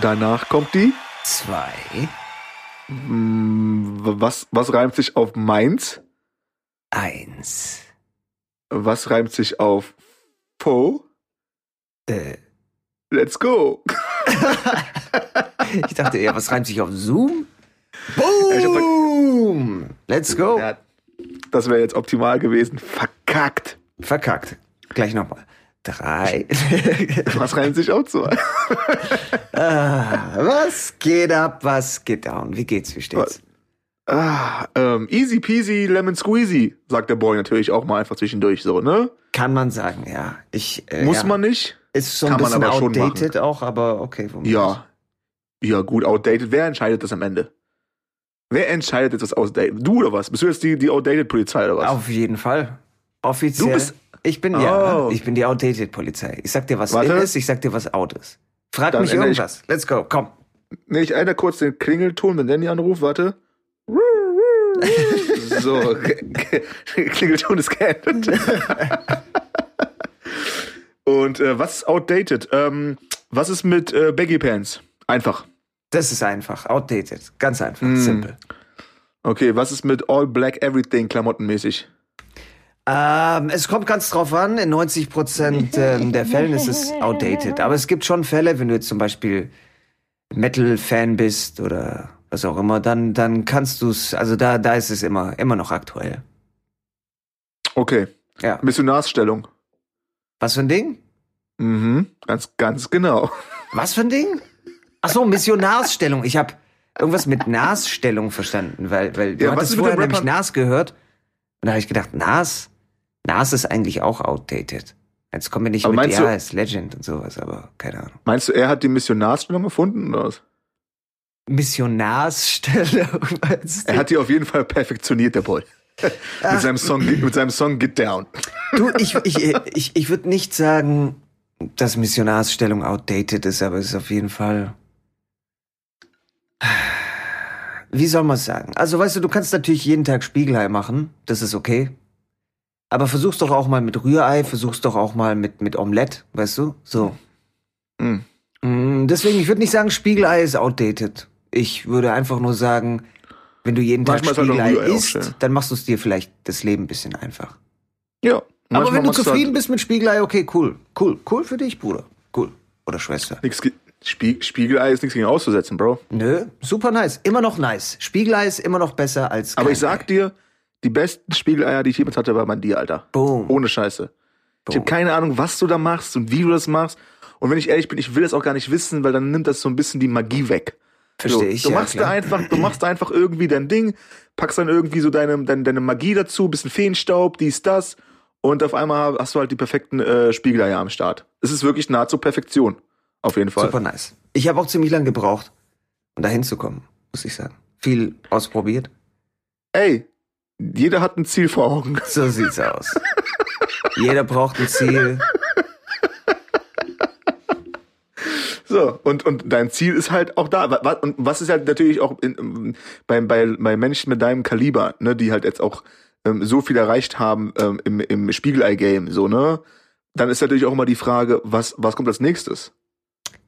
Danach kommt die. zwei, Mm, Was, was reimt sich auf Mainz? eins. Was reimt sich auf Fo? Äh, Let's go. ich dachte eher, was reimt sich auf Zoom? Boom! Let's go. Ja, das wäre jetzt optimal gewesen. Verkackt. Verkackt. Gleich nochmal. Drei. Was reimt sich auch zu? ah, was geht ab? Was geht down? Wie geht's? Wie steht's? Ah, ähm, easy peasy lemon squeezy, sagt der Boy natürlich auch mal einfach zwischendurch so, ne? Kann man sagen, ja. Ich, äh, Muss ja. man nicht? Ist so ein kann bisschen outdated auch, aber okay. aus. Ja. Ja, gut, outdated. Wer entscheidet das am Ende? Wer entscheidet jetzt, was outdated? Du oder was? Bist du jetzt die, die outdated Polizei oder was? Auf jeden Fall. Offiziell. Du bist- ich bin ja, Oh. ich bin die outdated Polizei. Ich sag dir, was Warte. in ist, ich sag dir, was out ist. Frag Dann mich ändere ich- irgendwas. Let's go, komm. Nee, ich ändere kurz den Klingelton, wenn Danny anruft, warte. so, Klingelton ist geändert. Und äh, was ist outdated? Ähm, was ist mit äh, Baggy Pants? Einfach. Das ist einfach. Outdated. Ganz einfach. Hm. Simpel. Okay, was ist mit All Black Everything klamottenmäßig? Ähm, es kommt ganz drauf an. In 90 Prozent ähm, der Fällen ist es outdated. Aber es gibt schon Fälle, wenn du jetzt zum Beispiel Metal-Fan bist oder was auch immer, dann, dann kannst du es, also da, da ist es immer, immer noch aktuell. Okay, Ja. Missionarsstellung. Was für ein Ding? Mhm, ganz, ganz genau. Was für ein Ding? Ach so, Missionarsstellung. Ich habe irgendwas mit Nasstellung verstanden, weil, weil du Ja, hattest vorher nämlich? Nas gehört. Und da habe ich gedacht, Nas? Nas ist eigentlich auch outdated. Jetzt kommen wir nicht Aber mit, ja, du- ist Legend und sowas, aber keine Ahnung. Meinst du, er hat die Missionarsstellung erfunden oder was? Du? Er hat die auf jeden Fall perfektioniert, der Boy. mit, seinem Song, mit seinem Song Get Down. Du, ich, ich, ich, ich würde nicht sagen, dass Missionarsstellung outdated ist, aber es ist auf jeden Fall. Wie soll man es sagen? Also, weißt du, du kannst natürlich jeden Tag Spiegelei machen, das ist okay. Aber versuch's doch auch mal mit Rührei, versuch's doch auch mal mit, mit Omelette, weißt du? So. Mhm. Deswegen, ich würde nicht sagen, Spiegelei ist outdated. Ich würde einfach nur sagen, wenn du jeden Tag Manchmal ist halt Spiegelei auch isst, dann machst du es dir vielleicht das Leben ein bisschen einfach. Ja. Aber wenn du halt zufrieden bist mit Spiegelei, okay, cool. Cool. Cool für dich, Bruder. Cool. Oder Schwester. Nix Spie Spiegelei ist nichts gegen auszusetzen, Bro. Nö, super nice. Immer noch nice. Spiegelei ist immer noch besser als. Aber ich sag dir, die besten Spiegeleier, die ich jemals hatte, waren bei dir, Alter. Boom. Ohne Scheiße. Ich habe keine Ahnung, was du da machst und wie du das machst. Und wenn ich ehrlich bin, ich will das auch gar nicht wissen, weil dann nimmt das so ein bisschen die Magie weg. Versteh so, ich, Du ja, machst da klar. einfach, du machst einfach irgendwie dein Ding, packst dann irgendwie so deine, deine, deine Magie dazu, bisschen Feenstaub, dies, das. Und auf einmal hast du halt die perfekten äh, Spiegeleier am Start. Es ist wirklich nahezu Perfektion. Auf jeden Fall. Super nice. Ich habe auch ziemlich lange gebraucht, um da hinzukommen, muss ich sagen. Viel ausprobiert. Ey, jeder hat ein Ziel vor Augen. So sieht's aus. Jeder braucht ein Ziel. So, und, und dein Ziel ist halt auch da. Und was ist halt natürlich auch in, bei, bei, bei Menschen mit deinem Kaliber, ne, die halt jetzt auch ähm, so viel erreicht haben ähm, im, im Spiegelei-Game, so, ne? Dann ist natürlich auch immer die Frage, was, was kommt als nächstes?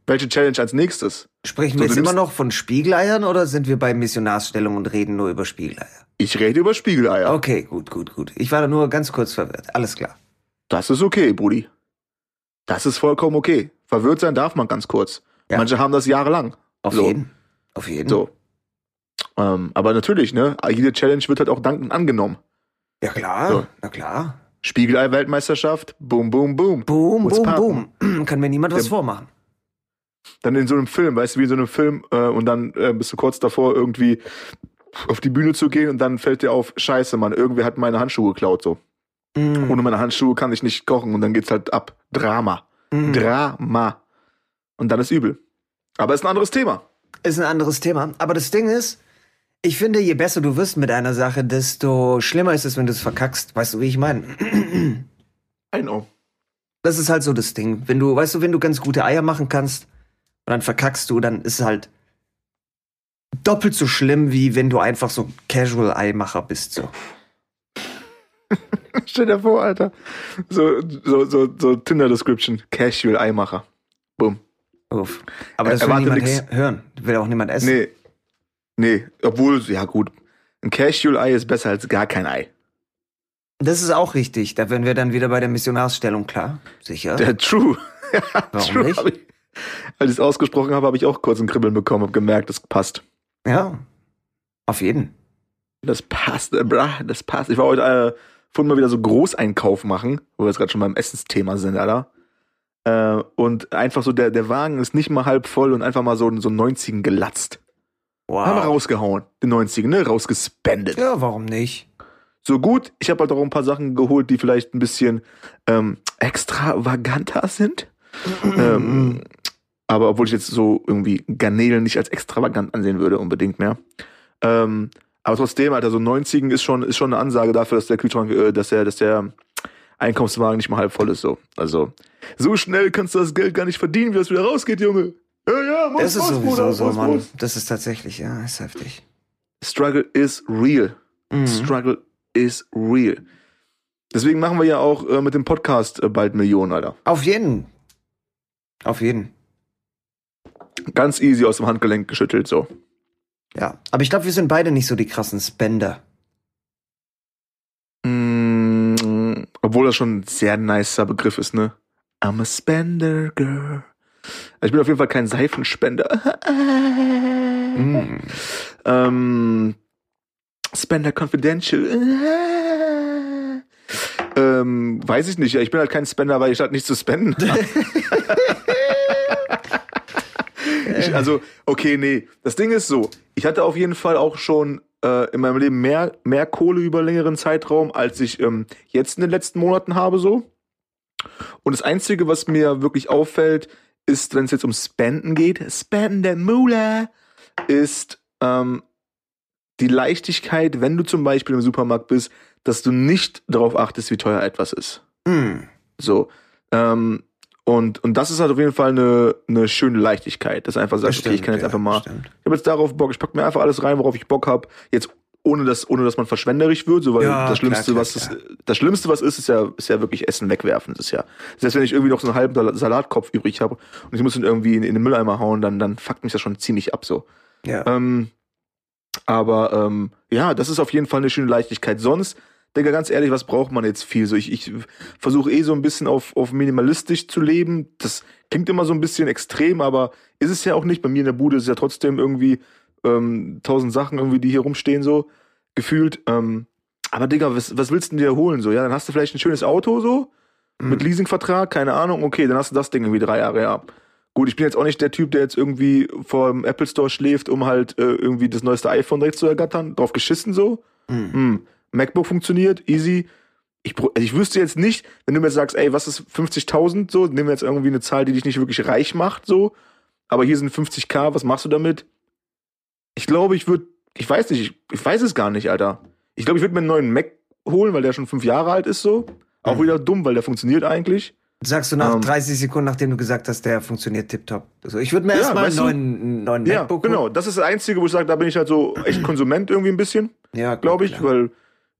Welche Challenge als nächstes? Sprechen So, wir jetzt immer noch von Spiegeleiern oder sind wir bei Missionarsstellung und reden nur über Spiegeleier? Ich rede über Spiegeleier. Okay, gut, gut, gut. Ich war da nur ganz kurz verwirrt. Alles klar. Das ist okay, Brudi. Das ist vollkommen okay. Verwirrt sein darf man ganz kurz. Ja. Manche haben das jahrelang. Auf So. jeden. Auf jeden. So. Ähm, aber natürlich, ne? Jede Challenge wird halt auch dankend angenommen. Ja klar, So. na klar. Spiegelei-Weltmeisterschaft, boom, boom, boom. Boom, What's boom, poppin'? boom. Kann mir niemand was vormachen. Dann in so einem Film, weißt du, wie in so einem Film, äh, und dann äh, bist du kurz davor, irgendwie auf die Bühne zu gehen und dann fällt dir auf, scheiße, Mann, irgendwer hat meine Handschuhe geklaut, so. Mm, Ohne meine Handschuhe kann ich nicht kochen und dann geht's halt ab. Drama. mm. Drama. Und dann ist übel. Aber ist ein anderes Thema. Ist ein anderes Thema. Aber das Ding ist, ich finde, je besser du wirst mit einer Sache, desto schlimmer ist es, wenn du es verkackst. Weißt du, wie ich meine? I know. Das ist halt so das Ding. Wenn du, weißt du, wenn du ganz gute Eier machen kannst und dann verkackst du, dann ist es halt doppelt so schlimm, wie wenn du einfach so Casual-Eimacher bist. So. Stell dir vor, Alter. So, so, so, so Tinder-Description. Casual Eimacher. Boom. Uff. Aber das Er- will niemand nix. hören. Will auch niemand essen. Nee. Nee, obwohl, ja gut. Ein Cashew-Ei ist besser als gar kein Ei. Das ist auch richtig. Da wären wir dann wieder bei der Missionarsstellung, klar. Sicher. Der True. ja, Warum true. nicht? Als ich es ausgesprochen habe, habe ich auch kurz ein Kribbeln bekommen und gemerkt, das passt. Ja. Auf jeden. Das passt, äh, das passt. Ich war heute äh, vorhin mal wieder so Großeinkauf machen, wo wir jetzt gerade schon beim Essensthema sind, Alter. Äh, und einfach so, der, der Wagen ist nicht mal halb voll und einfach mal so, so einen 90 gelatzt. Haben wir Wow. rausgehauen, den 90 ne? Rausgespendet. Ja, warum nicht? So gut, ich habe halt auch ein paar Sachen geholt, die vielleicht ein bisschen ähm, extravaganter sind. ähm, aber obwohl ich jetzt so irgendwie Garnelen nicht als extravagant ansehen würde, unbedingt mehr. Ähm, aber trotzdem, Alter, so 90 ist schon, ist schon eine Ansage dafür, dass der Kühlschrank, äh, dass der, dass der Einkaufswagen nicht mal halb voll ist, so. Also, so schnell kannst du das Geld gar nicht verdienen, wie das wieder rausgeht, Junge. Ja, ja, muss, Das ist muss, sowieso Bruder, so, muss, Mann. muss. Das ist tatsächlich, ja, ist heftig. Struggle is real. Mhm. Struggle is real. Deswegen machen wir ja auch äh, mit dem Podcast äh, bald Millionen, Alter. Auf jeden. Auf jeden. Ganz easy aus dem Handgelenk geschüttelt, so. Ja. Aber ich glaube, wir sind beide nicht so die krassen Spender. Mm, obwohl das schon ein sehr nicer Begriff ist, ne? I'm a spender girl. Also ich bin auf jeden Fall kein Seifenspender. Mhm. Ähm, Spender Confidential. ähm, weiß ich nicht. Ich bin halt kein Spender, weil ich halt nichts zu spenden habe. ich, also, okay, nee. Das Ding ist so. Ich hatte auf jeden Fall auch schon äh, in meinem Leben mehr, mehr Kohle über längeren Zeitraum, als ich ähm, jetzt in den letzten Monaten habe, so. Und das Einzige, was mir wirklich auffällt, ist, wenn es jetzt um Spenden geht, Spenden Moolah, ist ähm, die Leichtigkeit, wenn du zum Beispiel im Supermarkt bist, dass du nicht darauf achtest, wie teuer etwas ist. Mhm. So. Ähm, und, und das ist halt auf jeden Fall eine, eine schöne Leichtigkeit, dass einfach sagst, okay, ich kann jetzt ja, einfach mal, stimmt. ich habe jetzt darauf Bock, ich pack mir einfach alles rein, worauf ich Bock habe. Jetzt ohne dass, ohne dass man verschwenderisch wird, so weil Ja, das Schlimmste, klar, was klar, ist, das Schlimmste, was ist, ist ja, ist ja wirklich Essen wegwerfen. Das ist ja. Selbst wenn ich irgendwie noch so einen halben Sal- Salatkopf übrig habe und ich muss ihn irgendwie in, in den Mülleimer hauen, dann, dann fuckt mich das schon ziemlich ab so. Ja. Ähm, aber ähm, ja, das ist auf jeden Fall eine schöne Leichtigkeit. Sonst, Digga, ganz ehrlich, was braucht man jetzt viel? So, ich, ich versuche eh so ein bisschen auf, auf minimalistisch zu leben. Das klingt immer so ein bisschen extrem, aber ist es ja auch nicht. Bei mir in der Bude ist es ja trotzdem irgendwie ähm, tausend Sachen irgendwie, die hier rumstehen, so gefühlt. Ähm, aber Digga, was, was willst du denn dir holen? So, ja, dann hast du vielleicht ein schönes Auto so mit Leasingvertrag, keine Ahnung. Okay, dann hast du das Ding irgendwie drei Jahre, ja. Gut, ich bin jetzt auch nicht der Typ, der jetzt irgendwie vor dem Apple Store schläft, um halt äh, irgendwie das neueste iPhone direkt zu ergattern. Drauf geschissen so. Mhm. Hm. MacBook funktioniert, easy. Ich, also ich wüsste jetzt nicht, wenn du mir sagst, ey, was ist 50.000 so, nehmen wir jetzt irgendwie eine Zahl, die dich nicht wirklich reich macht so, aber hier sind 50k, was machst du damit? Ich glaube, ich würde, ich weiß nicht, ich, ich weiß es gar nicht, Alter. Ich glaube, ich würde mir einen neuen Mac holen, weil der schon fünf Jahre alt ist so. Auch Mhm. wieder dumm, weil der funktioniert eigentlich. Sagst du nach Ähm. 30 Sekunden, nachdem du gesagt hast, der funktioniert tipptopp. Also ich würde mir Ja, erstmal einen neuen, neuen Ja, MacBook genau. holen. Das ist das Einzige, wo ich sage, da bin ich halt so echt Konsument irgendwie ein bisschen, Ja, glaube ich, klar. weil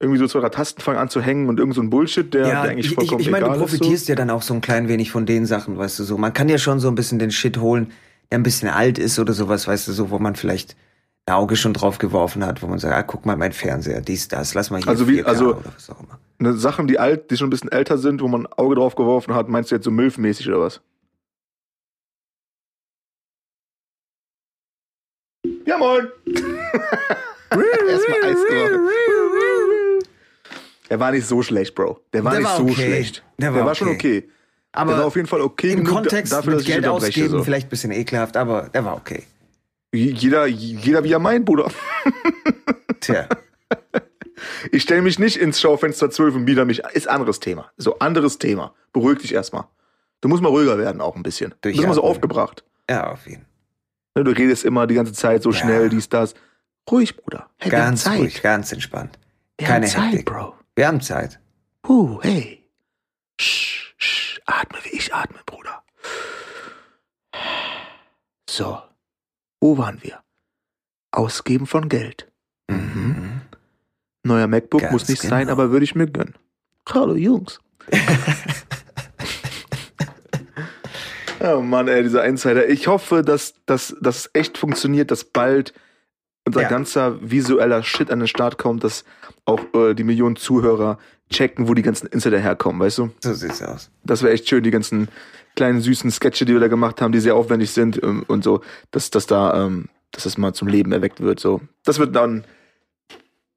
irgendwie so zwei drei Tasten fangen an zu hängen und irgend so ein Bullshit, der, Ja, der eigentlich ich, ich, vollkommen ich meine, du ist. So. profitierst ja dann auch so ein klein wenig von den Sachen, weißt du so. Man kann ja schon so ein bisschen den Shit holen, der ein bisschen alt ist oder sowas, weißt du so, wo man vielleicht ein Auge schon drauf geworfen hat, wo man sagt, ah, guck mal, mein Fernseher, dies, das, lass mal hier Also wie- 4K also- oder was auch immer. Ne, Sachen, die alt, die schon ein bisschen älter sind, wo man ein Auge drauf geworfen hat, meinst du jetzt so milfmäßig oder was? Ja, moin! Erstmal Eis gemacht. Der war nicht so schlecht, Bro. Der war Der nicht war so okay. schlecht. Der war schon okay. okay. Aber der war auf jeden Fall okay Im Kontext dafür, dass Geld ausgeben So. vielleicht ein bisschen ekelhaft, aber der war okay. Jeder, jeder wie er meint, Bruder. Tja. Ich stelle mich nicht ins Schaufenster 12 und bieder mich. Ist anderes Thema. So, anderes Thema. Beruhig dich erstmal. Du musst mal ruhiger werden, auch ein bisschen. Du bist immer so aufgebracht. Ja, auf jeden. Ne, Du redest immer die ganze Zeit so Ja. schnell, dies, das. Ruhig, Bruder. Hey, Ganz Zeit. ruhig, ganz entspannt. Wir Keine Zeit, Hektik. Bro. Wir haben Zeit. Huh, hey. Sch, sch, atme, wie ich atme, Bruder. So. Wo waren wir? Ausgeben von Geld. Mhm. Neuer MacBook Ganz muss nicht sein, genau. aber würde ich mir gönnen. Hallo, Jungs. Oh Mann, ey, dieser Insider. Ich hoffe, dass, es echt funktioniert, dass bald unser Ja. ganzer visueller Shit an den Start kommt, dass auch äh, die Millionen Zuhörer checken, wo die ganzen Insider herkommen, weißt du? So sieht's aus. Das wäre echt schön, die ganzen kleinen süßen Sketche, die wir da gemacht haben, die sehr aufwendig sind ähm, und so, dass, dass da, ähm, dass das mal zum Leben erweckt wird. So, das wird dann,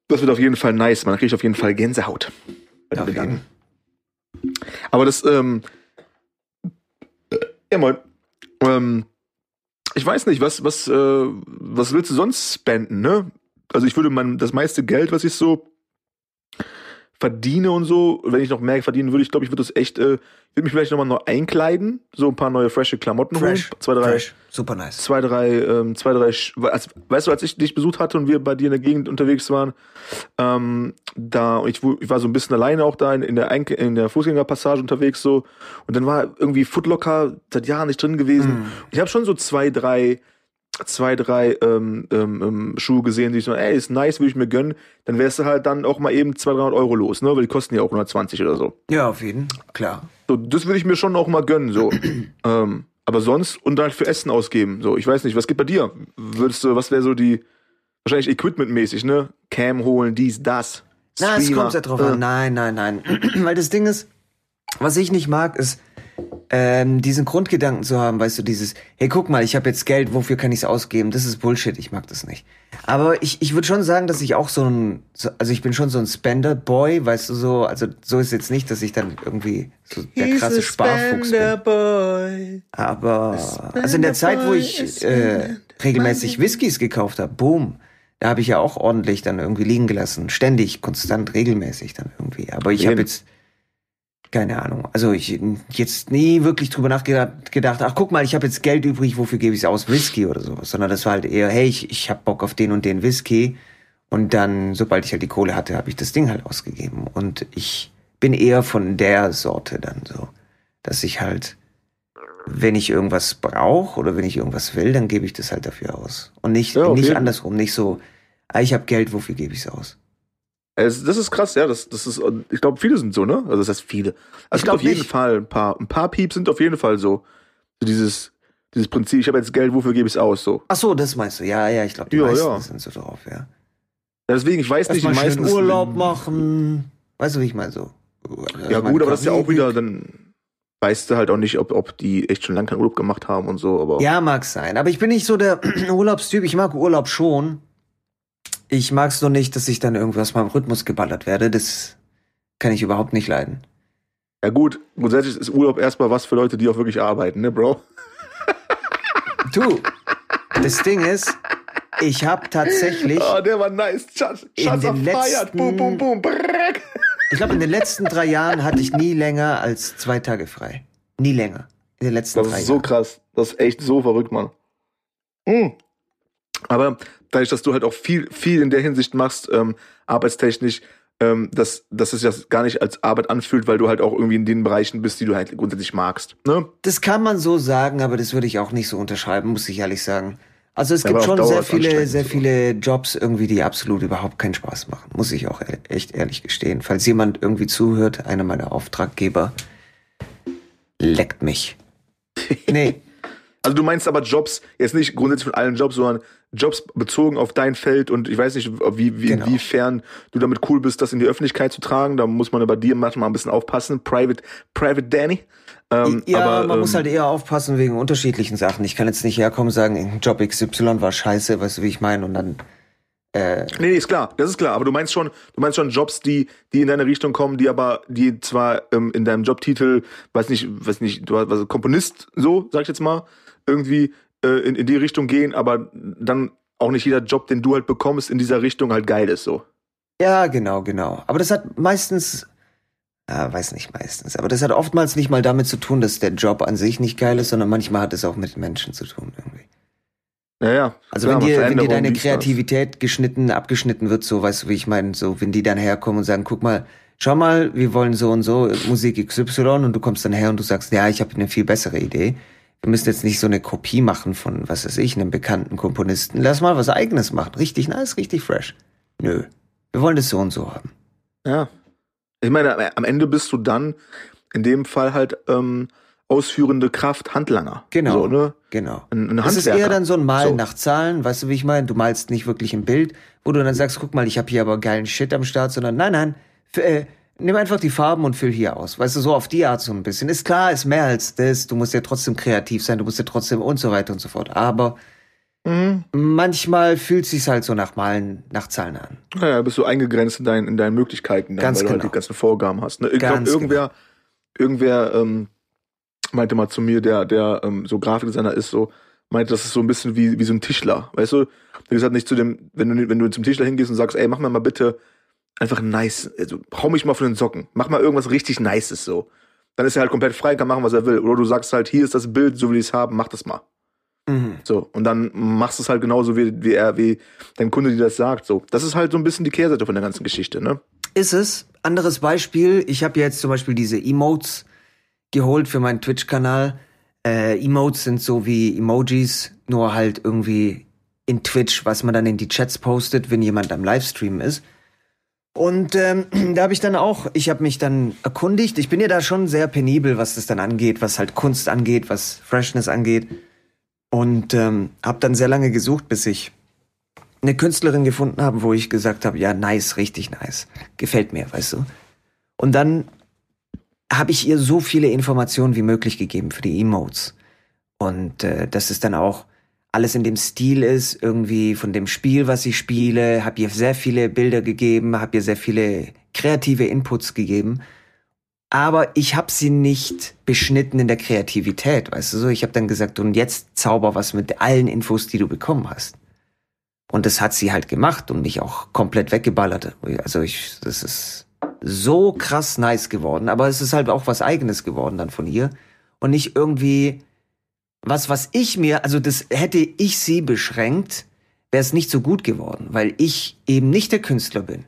das wird auf jeden Fall nice. Man kriegt auf jeden Fall Gänsehaut. Auf jeden. Aber das, ähm, ja moin. Ähm, ich weiß nicht, was, was, äh, was willst du sonst spenden, ne? Also ich würde mein, das meiste Geld, was ich so verdiene und so, wenn ich noch mehr verdienen würde, ich glaube, ich würde das echt, äh, würde mich vielleicht nochmal neu einkleiden, so ein paar neue frische Klamotten Fresh. holen. Zwei, drei, Fresh. Super nice. zwei, drei, ähm, zwei, drei, als, weißt du, als ich dich besucht hatte und wir bei dir in der Gegend unterwegs waren, ähm, da, ich, ich war so ein bisschen alleine auch da in, in der Einke in der Fußgängerpassage unterwegs so und dann war irgendwie Footlocker seit Jahren nicht drin gewesen. Ich habe schon so zwei, drei, zwei, drei ähm, ähm, ähm, Schuhe gesehen, die ich so, ey, ist nice, würde ich mir gönnen. Dann wärst du halt dann auch mal eben 200, 300 Euro los, ne, weil die kosten ja auch 120 oder so. Ja, auf jeden. Klar. So, das würde ich mir schon auch mal gönnen, so. ähm, aber sonst und dann für Essen ausgeben. So, ich weiß nicht, was geht bei dir? Würdest du, was wäre so die, wahrscheinlich equipmentmäßig, ne? Cam holen, dies, das. Na, es kommt ja drauf äh, an. Nein, nein, nein. Weil das Ding ist, was ich nicht mag, ist ähm, diesen Grundgedanken zu haben, weißt du, dieses, hey, guck mal, ich habe jetzt Geld, wofür kann ich es ausgeben? Das ist Bullshit, ich mag das nicht. Aber ich, ich würde schon sagen, dass ich auch so ein, so, also ich bin schon so ein Spender-Boy, weißt du, so, also so ist jetzt nicht, dass ich dann irgendwie so der krasse Sparfuchs bin. Boy. Aber also in der Zeit, wo ich äh, regelmäßig Whiskys gekauft habe, boom, da habe ich ja auch ordentlich dann irgendwie liegen gelassen, ständig, konstant, regelmäßig dann irgendwie. Aber ich habe jetzt keine Ahnung. Also ich jetzt nie wirklich drüber nachgedacht, gedacht, ach guck mal, ich habe jetzt Geld übrig, wofür gebe ich es aus? Whisky oder sowas. Sondern das war halt eher, hey, ich, ich habe Bock auf den und den Whisky. Und dann, sobald ich halt die Kohle hatte, habe ich das Ding halt ausgegeben. Und ich bin eher von der Sorte dann so, dass ich halt, wenn ich irgendwas brauche oder wenn ich irgendwas will, dann gebe ich das halt dafür aus. Und nicht, Ja, auf nicht andersrum, nicht so, ah, ich habe Geld, wofür gebe ich es aus? Es, das ist krass, ja, das, das ist, ich glaube, viele sind so, ne? Also das heißt viele. Also Ich es gibt glaub auf jeden nicht. Fall ein paar, ein paar Pieps sind auf jeden Fall so. so dieses, dieses Prinzip, ich habe jetzt Geld, wofür gebe ich es aus, so. Ach so, das meinst du? Ja, ja, ich glaube, die Ja, meisten ja. sind so drauf, ja. Ja, deswegen, ich weiß nicht, die meisten. Urlaub machen. Weißt du, wie ich meine so? Ja, gut, aber das ist ja auch wieder, dann weißt du halt auch nicht, ob, ob die echt schon lange keinen Urlaub gemacht haben und so, aber. Ja, mag sein. Aber ich bin nicht so der Urlaubstyp. Ich mag Urlaub schon. Ich mag es nur nicht, dass ich dann irgendwas mal im Rhythmus geballert werde. Das kann ich überhaupt nicht leiden. Ja, gut, grundsätzlich ist Urlaub erstmal was für Leute, die auch wirklich arbeiten, ne, Bro? Du, das Ding ist, ich habe tatsächlich, Ah, der war nice. Schatz, In Schatz den feiert. letzten- Boom, boom, boom. Brrrk. ich glaube, in den letzten drei Jahren hatte ich nie länger als zwei Tage frei. Nie länger. In den letzten Das drei ist so Jahren. krass. Das ist echt so verrückt, Mann. Mm. Aber dadurch, dass du halt auch viel, viel in der Hinsicht machst, ähm, arbeitstechnisch, ähm, dass, dass es das gar nicht als Arbeit anfühlt, weil du halt auch irgendwie in den Bereichen bist, die du halt grundsätzlich magst. Ne? Das kann man so sagen, aber das würde ich auch nicht so unterschreiben, muss ich ehrlich sagen. Also es Ja, gibt schon Dauer sehr viele, sehr viele Jobs irgendwie, die absolut überhaupt keinen Spaß machen, muss ich auch e- echt ehrlich gestehen. Falls jemand irgendwie zuhört, einer meiner Auftraggeber, leckt mich. Nee, Also du meinst aber Jobs, jetzt nicht grundsätzlich von allen Jobs, sondern Jobs bezogen auf dein Feld und ich weiß nicht, wie, wie, Genau. inwiefern du damit cool bist, das in die Öffentlichkeit zu tragen. Da muss man bei dir manchmal ein bisschen aufpassen. Private, Private Danny. Ähm, ja, aber, man ähm, muss halt eher aufpassen wegen unterschiedlichen Sachen. Ich kann jetzt nicht herkommen und sagen, Job XY war scheiße, weißt du, wie ich meine, und dann äh, Nee, nee, ist klar, das ist klar. Aber du meinst schon, du meinst schon Jobs, die, die in deine Richtung kommen, die aber, die zwar ähm, in deinem Jobtitel, weiß nicht, weiß nicht, du hast was Komponist, so, sag ich jetzt mal, irgendwie äh, in, in die Richtung gehen, aber dann auch nicht jeder Job, den du halt bekommst, in dieser Richtung halt geil ist, so. Ja, genau, genau. Aber das hat meistens, ja, weiß nicht meistens, aber das hat oftmals nicht mal damit zu tun, dass der Job an sich nicht geil ist, sondern manchmal hat es auch mit Menschen zu tun irgendwie. Ja, ja. Also Klar, wenn dir, wenn dir deine dies, das. Kreativität geschnitten, abgeschnitten wird, so weißt du, wie ich meine, so wenn die dann herkommen und sagen, guck mal, schau mal, wir wollen so und so Musik XY und du kommst dann her und du sagst, ja, ich habe eine viel bessere Idee. Wir müssen jetzt nicht so eine Kopie machen von, was weiß ich, einem bekannten Komponisten. Lass mal was eigenes machen. Richtig nice, richtig fresh. Nö. Wir wollen das so und so haben. Ja. Ich meine, am Ende bist du dann in dem Fall halt ähm, ausführende Kraft, Handlanger. Genau. So, ne? Genau. Ein, ein Das ist eher dann so ein Malen So. nach Zahlen, weißt du, wie ich meine? Du malst nicht wirklich ein Bild, wo du dann sagst, guck mal, ich habe hier aber geilen Shit am Start, sondern nein, nein, f- äh, nimm einfach die Farben und füll hier aus. Weißt du, so auf die Art so ein bisschen. Ist klar, ist mehr als das, du musst ja trotzdem kreativ sein, du musst ja trotzdem und so weiter und so fort. Aber Mhm. manchmal fühlt sich's halt so nach Malen, nach Zahlen an. Ja, bist du eingegrenzt in, deinen in deinen Möglichkeiten, dann, Ganz weil du halt genau. die ganzen Vorgaben hast. Ne? Ich glaube, irgendwer, irgendwer ähm, meinte mal zu mir, der, der ähm, so Grafikdesigner ist, so, meinte, das ist so ein bisschen wie, wie so ein Tischler. Weißt du? Der gesagt nicht zu dem, wenn du, wenn du zum Tischler hingehst und sagst, ey, mach mir mal bitte einfach nice, also hau mich mal von den Socken, mach mal irgendwas richtig Nices so. Dann ist er halt komplett frei, kann machen, was er will. Oder du sagst halt, hier ist das Bild, so will ich es haben, mach das mal. Mhm. So, und dann machst du es halt genauso, wie, wie er, wie dein Kunde dir das sagt. So, das ist halt so ein bisschen die Kehrseite von der ganzen Geschichte, ne? Ist es. Anderes Beispiel, ich habe jetzt zum Beispiel diese Emotes geholt für meinen Twitch-Kanal. Äh, Emotes sind so wie Emojis, nur halt irgendwie in Twitch, was man dann in die Chats postet, wenn jemand am Livestream ist. Und ähm, da habe ich dann auch, ich habe mich dann erkundigt. Ich bin ja da schon sehr penibel, was das dann angeht, was halt Kunst angeht, was Freshness angeht. Und ähm, habe dann sehr lange gesucht, bis ich eine Künstlerin gefunden habe, wo ich gesagt habe, ja, nice, richtig nice. Gefällt mir, weißt du. Und dann habe ich ihr so viele Informationen wie möglich gegeben für die Emotes. Und äh, dass es dann auch alles in dem Stil ist, irgendwie von dem Spiel, was ich spiele, habe ihr sehr viele Bilder gegeben, habe ihr sehr viele kreative Inputs gegeben. Aber ich habe sie nicht beschnitten in der Kreativität, weißt du so. Ich habe dann gesagt, und jetzt zauber was mit allen Infos, die du bekommen hast. Und das hat sie halt gemacht und mich auch komplett weggeballert. Also ich, das ist so krass nice geworden. Aber es ist halt auch was Eigenes geworden dann von ihr. Und nicht irgendwie was, was ich mir, also das hätte ich sie beschränkt, wäre es nicht so gut geworden, weil ich eben nicht der Künstler bin.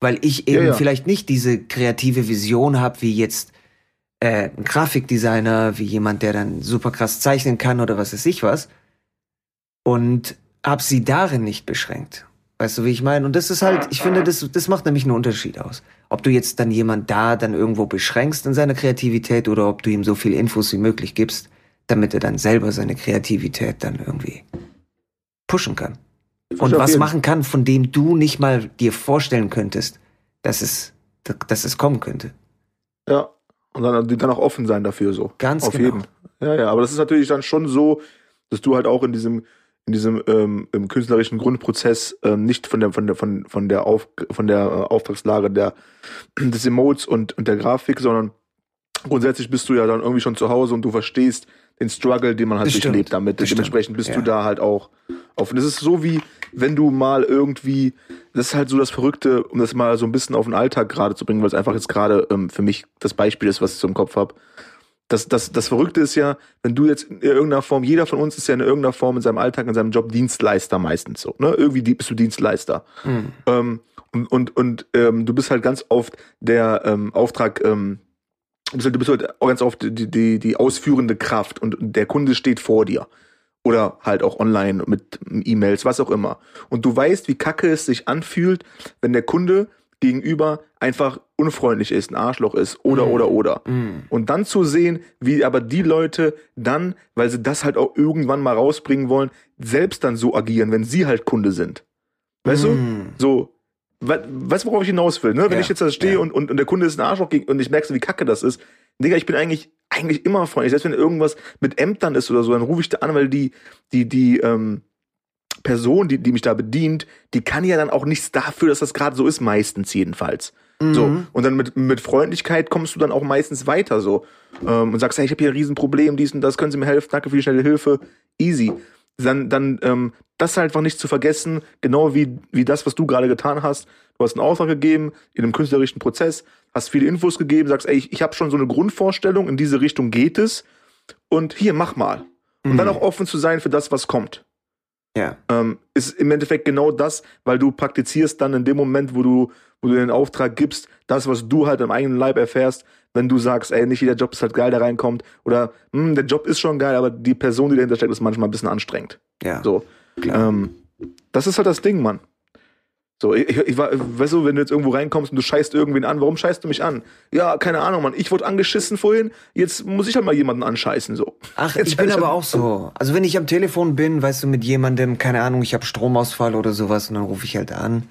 Weil ich eben Ja, ja. vielleicht nicht diese kreative Vision habe, wie jetzt äh, ein Grafikdesigner, wie jemand, der dann super krass zeichnen kann oder was weiß ich was. Und hab sie darin nicht beschränkt. Weißt du, wie ich meine? Und das ist halt, ich finde, das, das macht nämlich einen Unterschied aus. Ob du jetzt dann jemand da dann irgendwo beschränkst in seiner Kreativität oder ob du ihm so viel Infos wie möglich gibst, damit er dann selber seine Kreativität dann irgendwie pushen kann. Und was jeden- machen kann, von dem du nicht mal dir vorstellen könntest, dass es, dass es kommen könnte. Ja. Und dann, dann auch offen sein dafür, so. Ganz Auf genau. jeden. Ja, ja. Aber das ist natürlich dann schon so, dass du halt auch in diesem, in diesem ähm, im künstlerischen Grundprozess ähm, nicht von der, von der, von, von der, Auf, von der äh, Auftragslage der, des Emotes und, und der Grafik, sondern grundsätzlich bist du ja dann irgendwie schon zu Hause und du verstehst den Struggle, den man halt Das stimmt. durchlebt damit. Das Dementsprechend bist stimmt. du Ja. da halt auch auf. Und das ist so wie, wenn du mal irgendwie, das ist halt so das Verrückte, um das mal so ein bisschen auf den Alltag gerade zu bringen, weil es einfach jetzt gerade ähm, für mich das Beispiel ist, was ich so im Kopf habe. Das, das, das Verrückte ist ja, wenn du jetzt in irgendeiner Form, jeder von uns ist ja in irgendeiner Form in seinem Alltag, in seinem Job Dienstleister meistens so. Ne? Irgendwie bist du Dienstleister. Mhm. Ähm, und und, und ähm, du bist halt ganz oft der ähm, Auftrag, ähm, du bist halt, du bist halt auch ganz oft die, die, die ausführende Kraft und der Kunde steht vor dir. Oder halt auch online mit E-Mails, was auch immer. Und du weißt, wie kacke es sich anfühlt, wenn der Kunde gegenüber einfach unfreundlich ist, ein Arschloch ist oder Mhm. oder oder. Mhm. Und dann zu sehen, wie aber die Leute dann, weil sie das halt auch irgendwann mal rausbringen wollen, selbst dann so agieren, wenn sie halt Kunde sind. Weißt Mhm. du? So, we- weißt du, worauf ich hinaus will? Ne? Wenn Ja, ich jetzt da stehe ja. und, und, und der Kunde ist ein Arschloch gegen, und ich merke so, wie kacke das ist, Digga, ich bin eigentlich, eigentlich immer freundlich. Selbst wenn irgendwas mit Ämtern ist oder so, dann rufe ich da an, weil die, die, die, ähm, Person, die, die mich da bedient, die kann ja dann auch nichts dafür, dass das gerade so ist, meistens jedenfalls. So, Mhm. und dann mit, mit Freundlichkeit kommst du dann auch meistens weiter so ähm, und sagst, hey, ich habe hier ein Riesenproblem, dies und das, können Sie mir helfen, danke für die schnelle Hilfe, easy. Dann, dann ähm, das einfach nicht zu vergessen, genau wie, wie das, was du gerade getan hast. Du hast einen Auftrag gegeben in einem künstlerischen Prozess, hast viele Infos gegeben, sagst, ey, ich, ich habe schon so eine Grundvorstellung, in diese Richtung geht es und hier, mach mal. Und dann Mhm. auch offen zu sein für das, was kommt Ja. ähm, ist im Endeffekt genau das, weil du praktizierst dann in dem Moment, wo du, wo du den Auftrag gibst, das, was du halt im eigenen Leib erfährst, wenn du sagst, ey, nicht jeder Job ist halt geil, der reinkommt, oder hm, der Job ist schon geil, aber die Person, die dahinter steckt, ist manchmal ein bisschen anstrengend. Ja. So, ähm, das ist halt das Ding, Mann. So, ich, ich war, weißt du, wenn du jetzt irgendwo reinkommst und du scheißt irgendwen an, warum scheißt du mich an? Ja, keine Ahnung, Mann, ich wurde angeschissen vorhin, jetzt muss ich halt mal jemanden anscheißen, so. Ach, jetzt ich bin halt- aber auch so. Also wenn ich am Telefon bin, weißt du, mit jemandem, keine Ahnung, ich habe Stromausfall oder sowas und dann rufe ich halt an.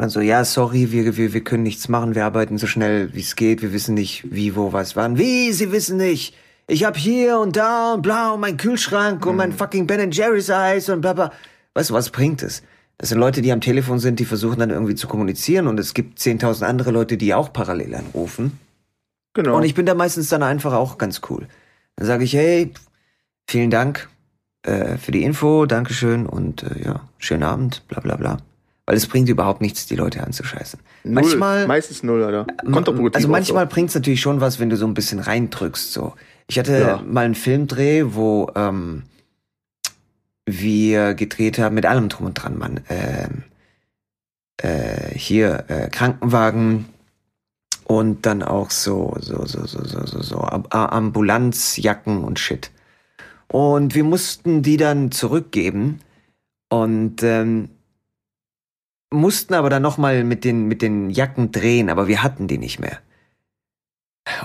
Und dann so, ja, sorry, wir, wir, wir können nichts machen, wir arbeiten so schnell, wie es geht, wir wissen nicht, wie, wo, was, wann. Wie, Sie wissen nicht? Ich hab hier und da und bla und mein Kühlschrank und Mhm. mein fucking Ben Jerry's Eis und bla bla. Weißt du, was bringt es? Das sind Leute, die am Telefon sind, die versuchen dann irgendwie zu kommunizieren und es gibt 10.000 andere Leute, die auch parallel anrufen. Genau. Und ich bin da meistens dann einfach auch ganz cool. Dann sage ich, hey, vielen Dank äh, für die Info, Dankeschön und äh, ja, schönen Abend, bla bla bla. Weil es bringt überhaupt nichts, die Leute anzuscheißen. null, manchmal, meistens null, Alter. Kontraproduktiv. also manchmal so. bringt's natürlich schon was, wenn du so ein bisschen reindrückst. So, ich hatte Ja. mal einen Filmdreh, wo ähm, wir gedreht haben mit allem drum und dran, Mann. Ähm, äh, hier äh, Krankenwagen und dann auch so so so so so so, so Ambulanzjacken und Shit. Und wir mussten die dann zurückgeben und ähm, mussten aber dann noch mal mit den mit den Jacken drehen, aber wir hatten die nicht mehr.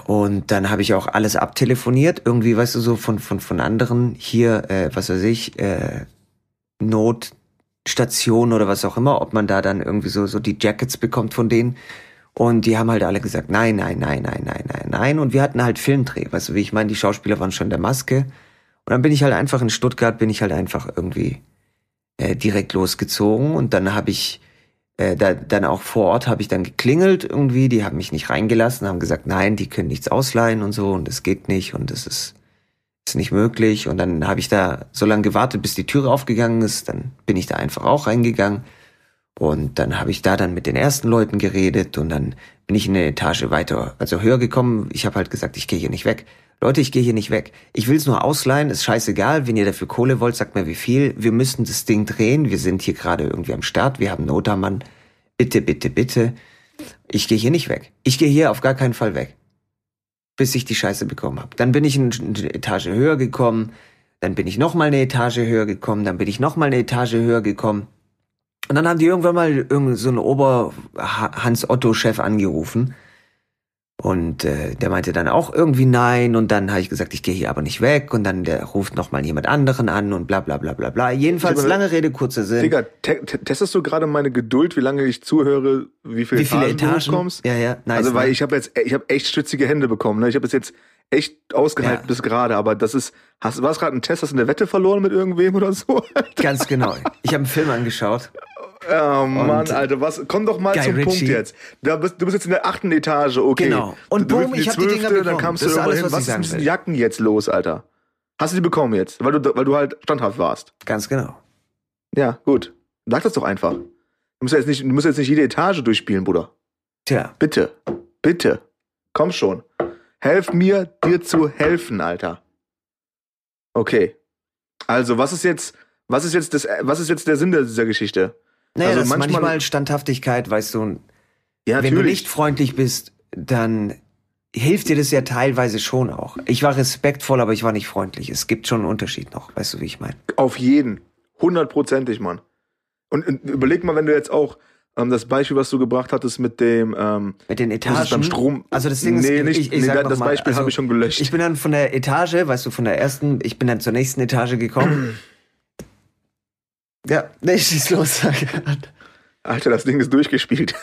Und dann habe ich auch alles abtelefoniert, irgendwie, weißt du, so von von von anderen hier, äh, was weiß ich, äh, Notstation oder was auch immer, ob man da dann irgendwie so so die Jackets bekommt von denen. Und die haben halt alle gesagt, nein, nein, nein, nein, nein, nein, nein. Und wir hatten halt Filmdreh, weißt du, wie ich meine, die Schauspieler waren schon der Maske. Und dann bin ich halt einfach in Stuttgart, bin ich halt einfach irgendwie äh, direkt losgezogen und dann habe ich äh, da, dann auch vor Ort habe ich dann geklingelt irgendwie, die haben mich nicht reingelassen, haben gesagt, nein, die können nichts ausleihen und so und das geht nicht und das ist, ist nicht möglich. Und dann habe ich da so lange gewartet, bis die Türe aufgegangen ist, dann bin ich da einfach auch reingegangen und dann habe ich da dann mit den ersten Leuten geredet und dann bin ich in eine Etage weiter, also höher gekommen. Ich habe halt gesagt, ich gehe hier nicht weg. Leute, ich gehe hier nicht weg. Ich will es nur ausleihen, ist scheißegal. Wenn ihr dafür Kohle wollt, sagt mir wie viel. Wir müssen das Ding drehen. Wir sind hier gerade irgendwie am Start. Wir haben Notermann. Bitte, bitte, bitte. Ich gehe hier nicht weg. Ich gehe hier auf gar keinen Fall weg. Bis ich die Scheiße bekommen habe. Dann bin ich eine Etage höher gekommen. Dann bin ich noch mal eine Etage höher gekommen. Dann bin ich noch mal eine Etage höher gekommen. Und dann haben die irgendwann mal irgend so einen Ober-Hans-Otto-Chef angerufen. Und äh, der meinte dann auch irgendwie nein. Und dann habe ich gesagt, ich gehe hier aber nicht weg. Und dann der ruft noch mal jemand anderen an und bla bla bla bla bla. Jedenfalls Aber- lange Rede, kurzer Sinn. Digga, te te testest du gerade meine Geduld, wie lange ich zuhöre, wie viele, Wie viele Etagen, du Etagen? hochkommst? Ja, ja, nice. also, weil ne? ich habe jetzt, ich habe echt schützige Hände bekommen. Ne? Ich habe es jetzt echt ausgehalten Ja. bis gerade, aber das ist, hast, war es gerade ein Test, hast du eine Wette verloren mit irgendwem oder so? Ganz genau. Ich habe einen Film angeschaut. Oh Mann, Alter, was? Komm doch mal Guy zum Punkt Ritchie. jetzt. Da bist, du bist jetzt in der achten Etage, okay. Genau. Und du boom, ich hab die Dinger zwölfte, Dann bekommen. kamst Das du ist alles, hin. was Was ist mit diesen will. Jacken jetzt los, Alter? Hast du die bekommen jetzt? Weil du, weil du halt standhaft warst. Ganz genau. Ja, gut. Sag das doch einfach. Du musst ja jetzt nicht, du musst jetzt nicht jede Etage durchspielen, Bruder. Tja, Bitte. Bitte. Komm schon. Helf mir, dir zu helfen, Alter. Okay. Also, was ist jetzt, was ist jetzt das, was ist jetzt der Sinn dieser Geschichte? Naja, Also das ist manchmal- manchmal Standhaftigkeit, weißt du. Ja, Wenn du natürlich. nicht freundlich bist, dann hilft dir das ja teilweise schon auch. Ich war respektvoll, aber ich war nicht freundlich. Es gibt schon einen Unterschied noch, weißt du, wie ich meine? Auf jeden. Hundertprozentig, Mann. Und, und überleg mal, wenn du jetzt auch ähm, das Beispiel, was du gebracht hattest mit dem, ähm, Mit den Etagen. beim Strom. Also das Ding nee, ist, nicht, ich, ich nee, sag das mal, Beispiel also habe ich schon gelöscht. Ich bin dann von der Etage, weißt du, von der ersten, ich bin dann zur nächsten Etage gekommen. Ja, nee, schieß los. Alter, das Ding ist durchgespielt.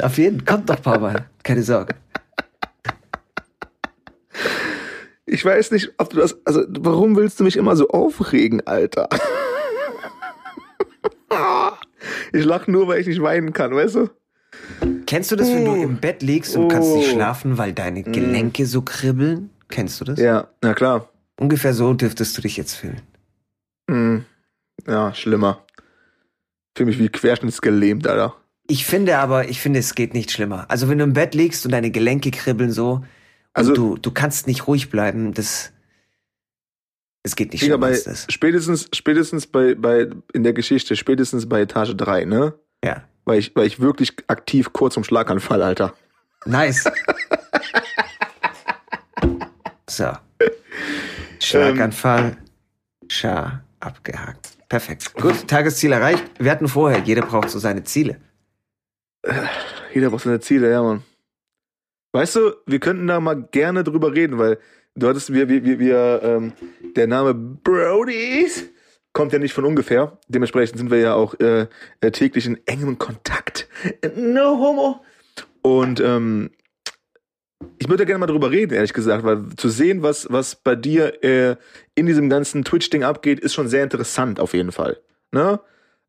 Auf jeden, kommt doch, Papa. Keine Sorge. Ich weiß nicht, ob du das. Also, warum willst du mich immer so aufregen, Alter? Ich lach nur, weil ich nicht weinen kann, weißt du? Kennst du das, wenn du Oh. im Bett liegst und kannst nicht Oh. schlafen, weil deine Gelenke so kribbeln? Kennst du das? Ja, na klar. Ungefähr so dürftest du dich jetzt fühlen. Hm. Ja, schlimmer. Fühl mich wie querschnittsgelähmt, Alter. Ich finde aber, ich finde, es geht nicht schlimmer. Also wenn du im Bett liegst und deine Gelenke kribbeln so, und Also- du, du kannst nicht ruhig bleiben, das, es geht nicht schlimmer als das. spätestens, spätestens bei, bei, in der Geschichte, spätestens bei Etage 3, ne? Ja. Weil ich, weil ich wirklich aktiv kurz zum Schlaganfall, Alter. Nice. so. Schlaganfall. Schar abgehakt. Perfekt. Gut, Tagesziel erreicht. Wir hatten vorher, jeder braucht so seine Ziele. Jeder braucht seine Ziele, ja, Mann. Weißt du, wir könnten da mal gerne drüber reden, weil du hattest, wir, wir, wir, ähm, der Name Brodies kommt ja nicht von ungefähr. Dementsprechend sind wir ja auch äh, äh täglich in engem Kontakt. No homo. Und ähm, ich würde gerne mal drüber reden, ehrlich gesagt, weil zu sehen, was, was bei dir äh, in diesem ganzen Twitch-Ding abgeht, ist schon sehr interessant auf jeden Fall. Ne?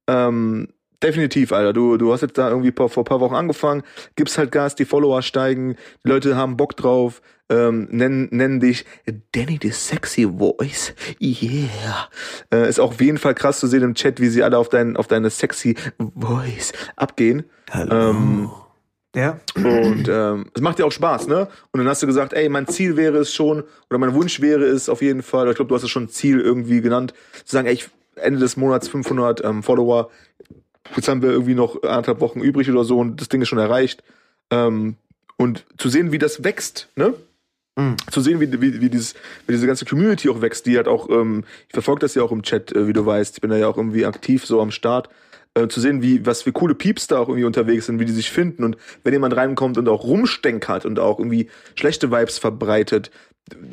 Ähm, definitiv, Alter. Du, du hast jetzt da irgendwie vor, vor paar Wochen angefangen, gibst halt Gas, die Follower steigen, die Leute haben Bock drauf, ähm, nennen, nennen dich Danny the Sexy Voice. Yeah. Äh, ist auch auf jeden Fall krass zu sehen im Chat, wie sie alle auf, dein, auf deine Sexy Voice abgehen. Hallo. Ähm, ja. Und ähm, es macht dir auch Spaß, ne? Und dann hast du gesagt, ey, mein Ziel wäre es schon, oder mein Wunsch wäre es auf jeden Fall, ich glaube, du hast es schon Ziel irgendwie genannt, zu sagen, ey, ich, Ende des Monats 500 ähm, Follower, jetzt haben wir irgendwie noch anderthalb Wochen übrig oder so und das Ding ist schon erreicht. Ähm, und zu sehen, wie das wächst, ne? Mhm. Zu sehen, wie, wie, wie, dieses, wie diese ganze Community auch wächst, die hat auch, ähm, ich verfolge das ja auch im Chat, äh, wie du weißt, ich bin da ja auch irgendwie aktiv so am Start äh, zu sehen, wie was für coole Pieps da auch irgendwie unterwegs sind, wie die sich finden und wenn jemand reinkommt und auch rumstenkert und auch irgendwie schlechte Vibes verbreitet,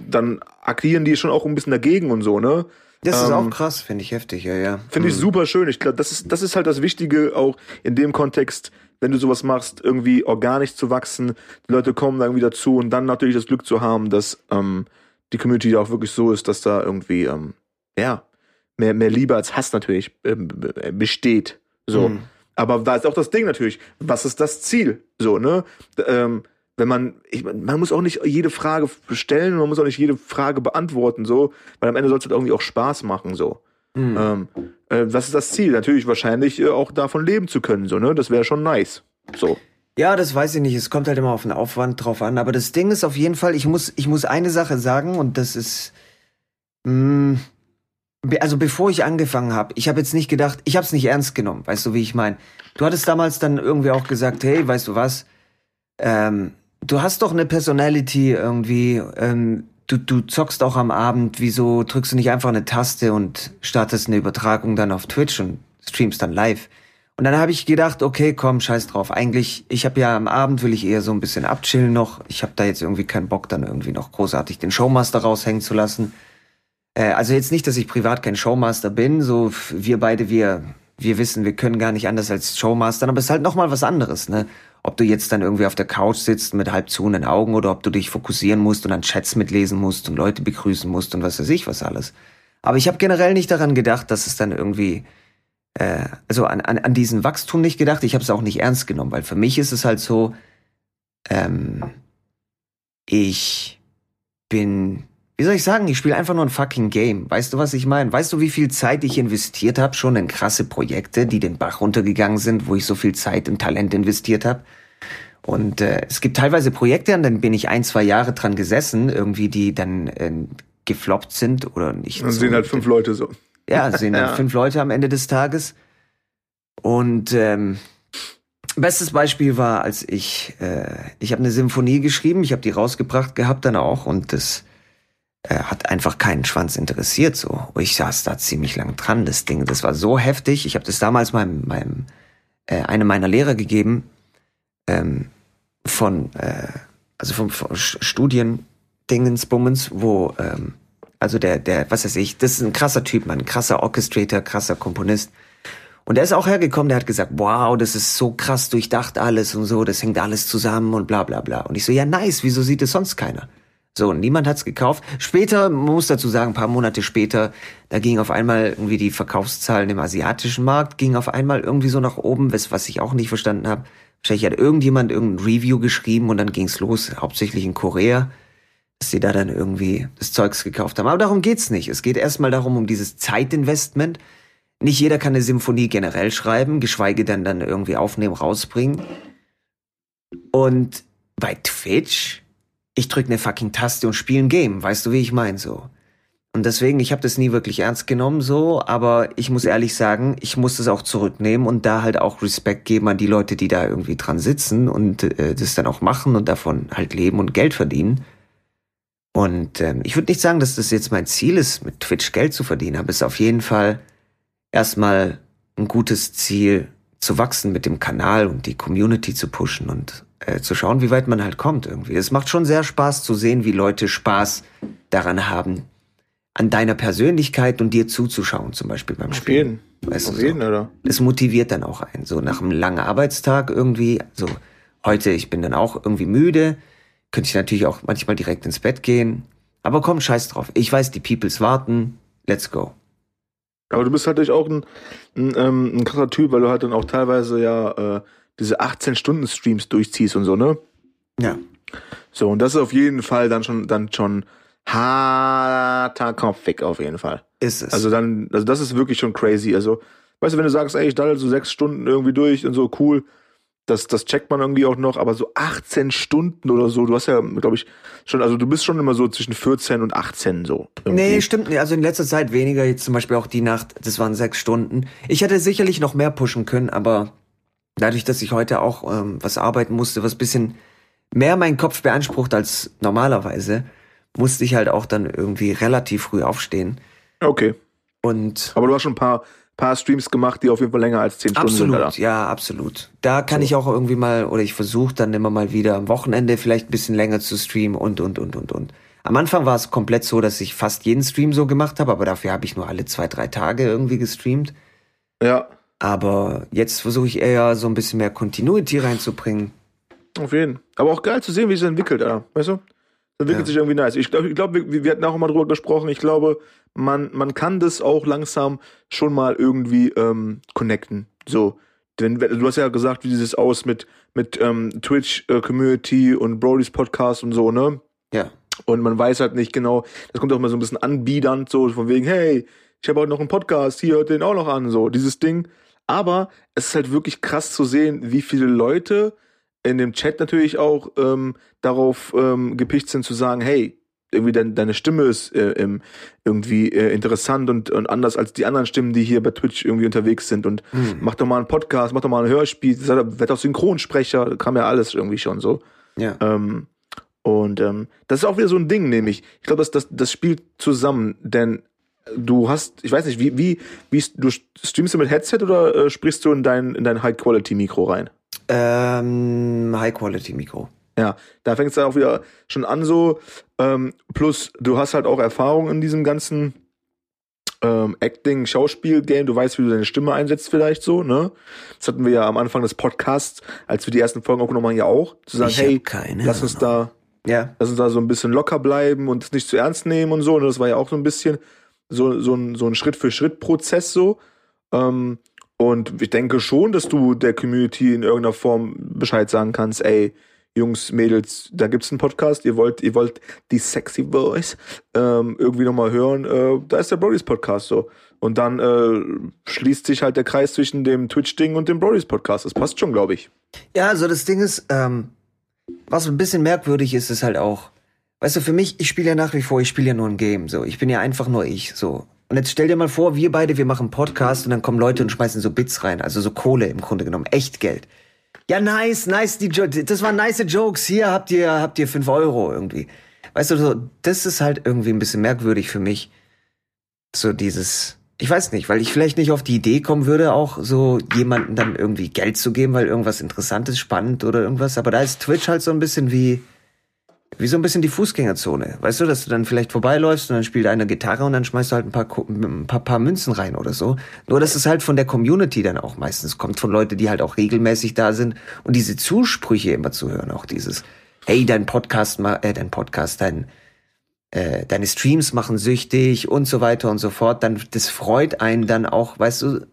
dann agieren die schon auch ein bisschen dagegen und so, ne? Das ist ähm, auch krass, finde ich heftig, ja, ja. Finde ich mhm. super schön. Ich glaube, das ist, das ist halt das Wichtige auch in dem Kontext, wenn du sowas machst, irgendwie organisch zu wachsen, die Leute kommen da irgendwie dazu und dann natürlich das Glück zu haben, dass ähm, die Community auch wirklich so ist, dass da irgendwie, ähm, ja, mehr, mehr Liebe als Hass natürlich ähm, besteht. So. Mhm. Aber da ist auch das Ding natürlich, was ist das Ziel? So, ne? Ähm, wenn man, ich, man muss auch nicht jede Frage stellen, man muss auch nicht jede Frage beantworten, so, weil am Ende soll es halt irgendwie auch Spaß machen, so. Mhm. Ähm, äh, was ist das Ziel? Natürlich wahrscheinlich äh, auch davon leben zu können, so, ne? Das wäre schon nice. So. Ja, das weiß ich nicht. Es kommt halt immer auf den Aufwand drauf an. Aber das Ding ist auf jeden Fall, ich muss, ich muss eine Sache sagen und das ist, mh, mm, also bevor ich angefangen habe, ich habe jetzt nicht gedacht, ich habe es nicht ernst genommen, weißt du, wie ich meine. Du hattest damals dann irgendwie auch gesagt, hey, weißt du was, ähm, du hast doch eine Personality irgendwie, ähm, du, du zockst auch am Abend, wieso drückst du nicht einfach eine Taste und startest eine Übertragung dann auf Twitch und streamst dann live? Und dann habe ich gedacht, okay, komm, scheiß drauf. Eigentlich, ich habe ja am Abend will ich eher so ein bisschen abchillen noch. Ich habe da jetzt irgendwie keinen Bock, dann irgendwie noch großartig den Showmaster raushängen zu lassen. Äh, also jetzt nicht, dass ich privat kein Showmaster bin, so wir beide, wir, wir wissen, wir können gar nicht anders als Showmaster, aber es ist halt nochmal was anderes, ne? Ob du jetzt dann irgendwie auf der Couch sitzt mit halb zuhenden Augen oder ob du dich fokussieren musst und dann Chats mitlesen musst und Leute begrüßen musst und was weiß ich was alles. Aber ich habe generell nicht daran gedacht, dass es dann irgendwie, äh, also an, an, an diesen Wachstum nicht gedacht. Ich habe es auch nicht ernst genommen, weil für mich ist es halt so, ähm, ich bin wie soll ich sagen, ich spiele einfach nur ein fucking Game. Weißt du, was ich meine? Weißt du, wie viel Zeit ich investiert habe schon in krasse Projekte, die den Bach runtergegangen sind, wo ich so viel Zeit und Talent investiert habe? Und äh, es gibt teilweise Projekte, an denen bin ich ein, zwei Jahre dran gesessen, irgendwie, die dann äh, gefloppt sind oder nicht. Dann so sehen halt fünf Leute so. Ja, sehen halt ja. fünf Leute am Ende des Tages. Und ähm, bestes Beispiel war, als ich, äh, ich habe eine Symphonie geschrieben, ich habe die rausgebracht gehabt dann auch und das äh, hat einfach keinen Schwanz interessiert so. Ich saß da ziemlich lang dran, das Ding. Das war so heftig. Ich habe das damals meinem, meinem äh, einem meiner Lehrer gegeben ähm, von äh, also vom, vom Studiendingensbummens, wo ähm, also der der was weiß ich, das ist ein krasser Typ, man, krasser Orchestrator, krasser Komponist. Und er ist auch hergekommen, der hat gesagt, wow, das ist so krass durchdacht alles und so, das hängt alles zusammen und bla bla bla. Und ich so, ja nice, wieso sieht es sonst keiner? So, niemand hat's gekauft. Später, man muss dazu sagen, ein paar Monate später, da ging auf einmal irgendwie die Verkaufszahlen im asiatischen Markt, ging auf einmal irgendwie so nach oben, was, was ich auch nicht verstanden habe. Wahrscheinlich hat irgendjemand irgendein Review geschrieben und dann ging's los, hauptsächlich in Korea, dass sie da dann irgendwie das Zeugs gekauft haben. Aber darum geht's nicht. Es geht erstmal darum, um dieses Zeitinvestment. Nicht jeder kann eine Symphonie generell schreiben, geschweige denn dann irgendwie aufnehmen, rausbringen. Und bei Twitch ich drück eine fucking Taste und spiele ein Game, weißt du, wie ich mein so. Und deswegen, ich habe das nie wirklich ernst genommen so, aber ich muss ehrlich sagen, ich muss das auch zurücknehmen und da halt auch Respekt geben an die Leute, die da irgendwie dran sitzen und äh, das dann auch machen und davon halt leben und Geld verdienen. Und ähm, ich würde nicht sagen, dass das jetzt mein Ziel ist, mit Twitch Geld zu verdienen, aber es ist auf jeden Fall erstmal ein gutes Ziel zu wachsen mit dem Kanal und die Community zu pushen und äh, zu schauen, wie weit man halt kommt irgendwie. Es macht schon sehr Spaß zu sehen, wie Leute Spaß daran haben, an deiner Persönlichkeit und dir zuzuschauen, zum Beispiel beim Spielen. Weißt Auf du, jeden, so. oder? Es motiviert dann auch einen. So nach einem langen Arbeitstag irgendwie, so heute, ich bin dann auch irgendwie müde, könnte ich natürlich auch manchmal direkt ins Bett gehen. Aber komm, scheiß drauf. Ich weiß, die Peoples warten. Let's go. Aber du bist halt natürlich auch ein, ein, ähm, ein krasser Typ, weil du halt dann auch teilweise ja äh, diese 18-Stunden-Streams durchziehst und so, ne? Ja. So, und das ist auf jeden Fall dann schon, dann schon harter Kopfweg auf jeden Fall. Ist es. Also dann, also das ist wirklich schon crazy. Also, weißt du, wenn du sagst, ey, ich daddel so sechs Stunden irgendwie durch und so, cool, das, das checkt man irgendwie auch noch, aber so 18 Stunden oder so, du hast ja, glaube ich, schon, also du bist schon immer so zwischen 14 und 18 so. Irgendwie. Nee, stimmt nicht. Also in letzter Zeit weniger. Jetzt zum Beispiel auch die Nacht, das waren sechs Stunden. Ich hätte sicherlich noch mehr pushen können, aber dadurch, dass ich heute auch ähm, was arbeiten musste, was bisschen mehr meinen Kopf beansprucht als normalerweise, musste ich halt auch dann irgendwie relativ früh aufstehen. Okay. Und Aber du hast schon ein paar, paar Streams gemacht, die auf jeden Fall länger als 10 Stunden sind, absolut, ja, absolut. Da kann ich auch irgendwie mal, oder ich versuche dann immer mal wieder am Wochenende vielleicht ein bisschen länger zu streamen und, und, und, und, und. Am Anfang war es komplett so, dass ich fast jeden Stream so gemacht habe, aber dafür habe ich nur alle zwei, drei Tage irgendwie gestreamt. Ja, Aber jetzt versuche ich eher so ein bisschen mehr Continuity reinzubringen. auf jeden. Aber auch geil zu sehen, wie es sich entwickelt, Alter. Weißt du? Das entwickelt Ja. sich irgendwie nice. Ich glaube, ich glaub, wir, wir hatten auch mal drüber gesprochen. Ich glaube, man, man kann das auch langsam schon mal irgendwie ähm, connecten. So. Denn du hast ja gesagt, wie sieht es aus mit, mit ähm, Twitch äh, Community und Brody's Podcast und so, ne? Ja. Und man weiß halt nicht genau, das kommt auch mal so ein bisschen anbiedernd, so von wegen, hey, ich habe heute noch einen Podcast, hier hört den auch noch an, so dieses Ding. Aber es ist halt wirklich krass zu sehen, wie viele Leute in dem Chat natürlich auch ähm, darauf ähm, gepicht sind zu sagen, hey, irgendwie dein, deine Stimme ist äh, ähm, irgendwie äh, interessant und, und anders als die anderen Stimmen, die hier bei Twitch irgendwie unterwegs sind. Und Hm. mach doch mal einen Podcast, mach doch mal ein Hörspiel, werd auch Synchronsprecher, kam ja alles irgendwie schon so. Ja. Ähm, und ähm, das ist auch wieder so ein Ding, nämlich. Ich glaube, das, das, das spielt zusammen, denn du hast, ich weiß nicht, wie, wie, wie du streamst du mit Headset oder äh, sprichst du in dein, in dein High-Quality-Mikro rein? Ähm, High-Quality-Mikro. Ja, da fängt es dann auch wieder schon an so. Ähm, plus, du hast halt auch Erfahrung in diesem ganzen ähm, Acting, Schauspiel-Game. Du weißt, wie du deine Stimme einsetzt vielleicht so, ne? Das hatten wir ja am Anfang des Podcasts, als wir die ersten Folgen aufgenommen haben, ja auch. Zu sagen, Ich hey, lass uns da Ja. lass uns da so ein bisschen locker bleiben und es nicht zu ernst nehmen und so. Und das war ja auch so ein bisschen so, so ein, so ein Schritt-für-Schritt-Prozess so. Ähm, und ich denke schon, dass du der Community in irgendeiner Form Bescheid sagen kannst, ey, Jungs, Mädels, da gibt's einen Podcast, ihr wollt, ihr wollt die sexy Voice ähm, irgendwie nochmal hören, äh, da ist der Brody's Podcast so. Und dann äh, schließt sich halt der Kreis zwischen dem Twitch-Ding und dem Brody's Podcast. Das passt schon, glaube ich. Ja, also das Ding ist, ähm, was ein bisschen merkwürdig ist, ist halt auch, weißt du, für mich, ich spiele ja nach wie vor, ich spiele ja nur ein Game, so. Ich bin ja einfach nur ich, so. Und jetzt stell dir mal vor, wir beide, wir machen Podcast und dann kommen Leute und schmeißen so Bits rein, also so Kohle im Grunde genommen, echt Geld. Ja, nice, nice, die jo das waren nice Jokes, hier habt ihr, habt ihr fünf Euro irgendwie. Weißt du, so, das ist halt irgendwie ein bisschen merkwürdig für mich. So dieses, ich weiß nicht, weil ich vielleicht nicht auf die Idee kommen würde, auch so jemanden dann irgendwie Geld zu geben, weil irgendwas Interessantes, spannend oder irgendwas. Aber da ist Twitch halt so ein bisschen wie, wie so ein bisschen die Fußgängerzone. Weißt du, dass du dann vielleicht vorbeiläufst und dann spielt einer Gitarre und dann schmeißt du halt ein paar, ein paar, paar Münzen rein oder so. Nur, dass es halt von der Community dann auch meistens kommt, von Leuten, die halt auch regelmäßig da sind und diese Zusprüche immer zu hören, auch dieses, hey, dein Podcast, äh, dein Podcast, dein, äh, deine Streams machen süchtig und so weiter und so fort, dann das freut einen dann auch, weißt du,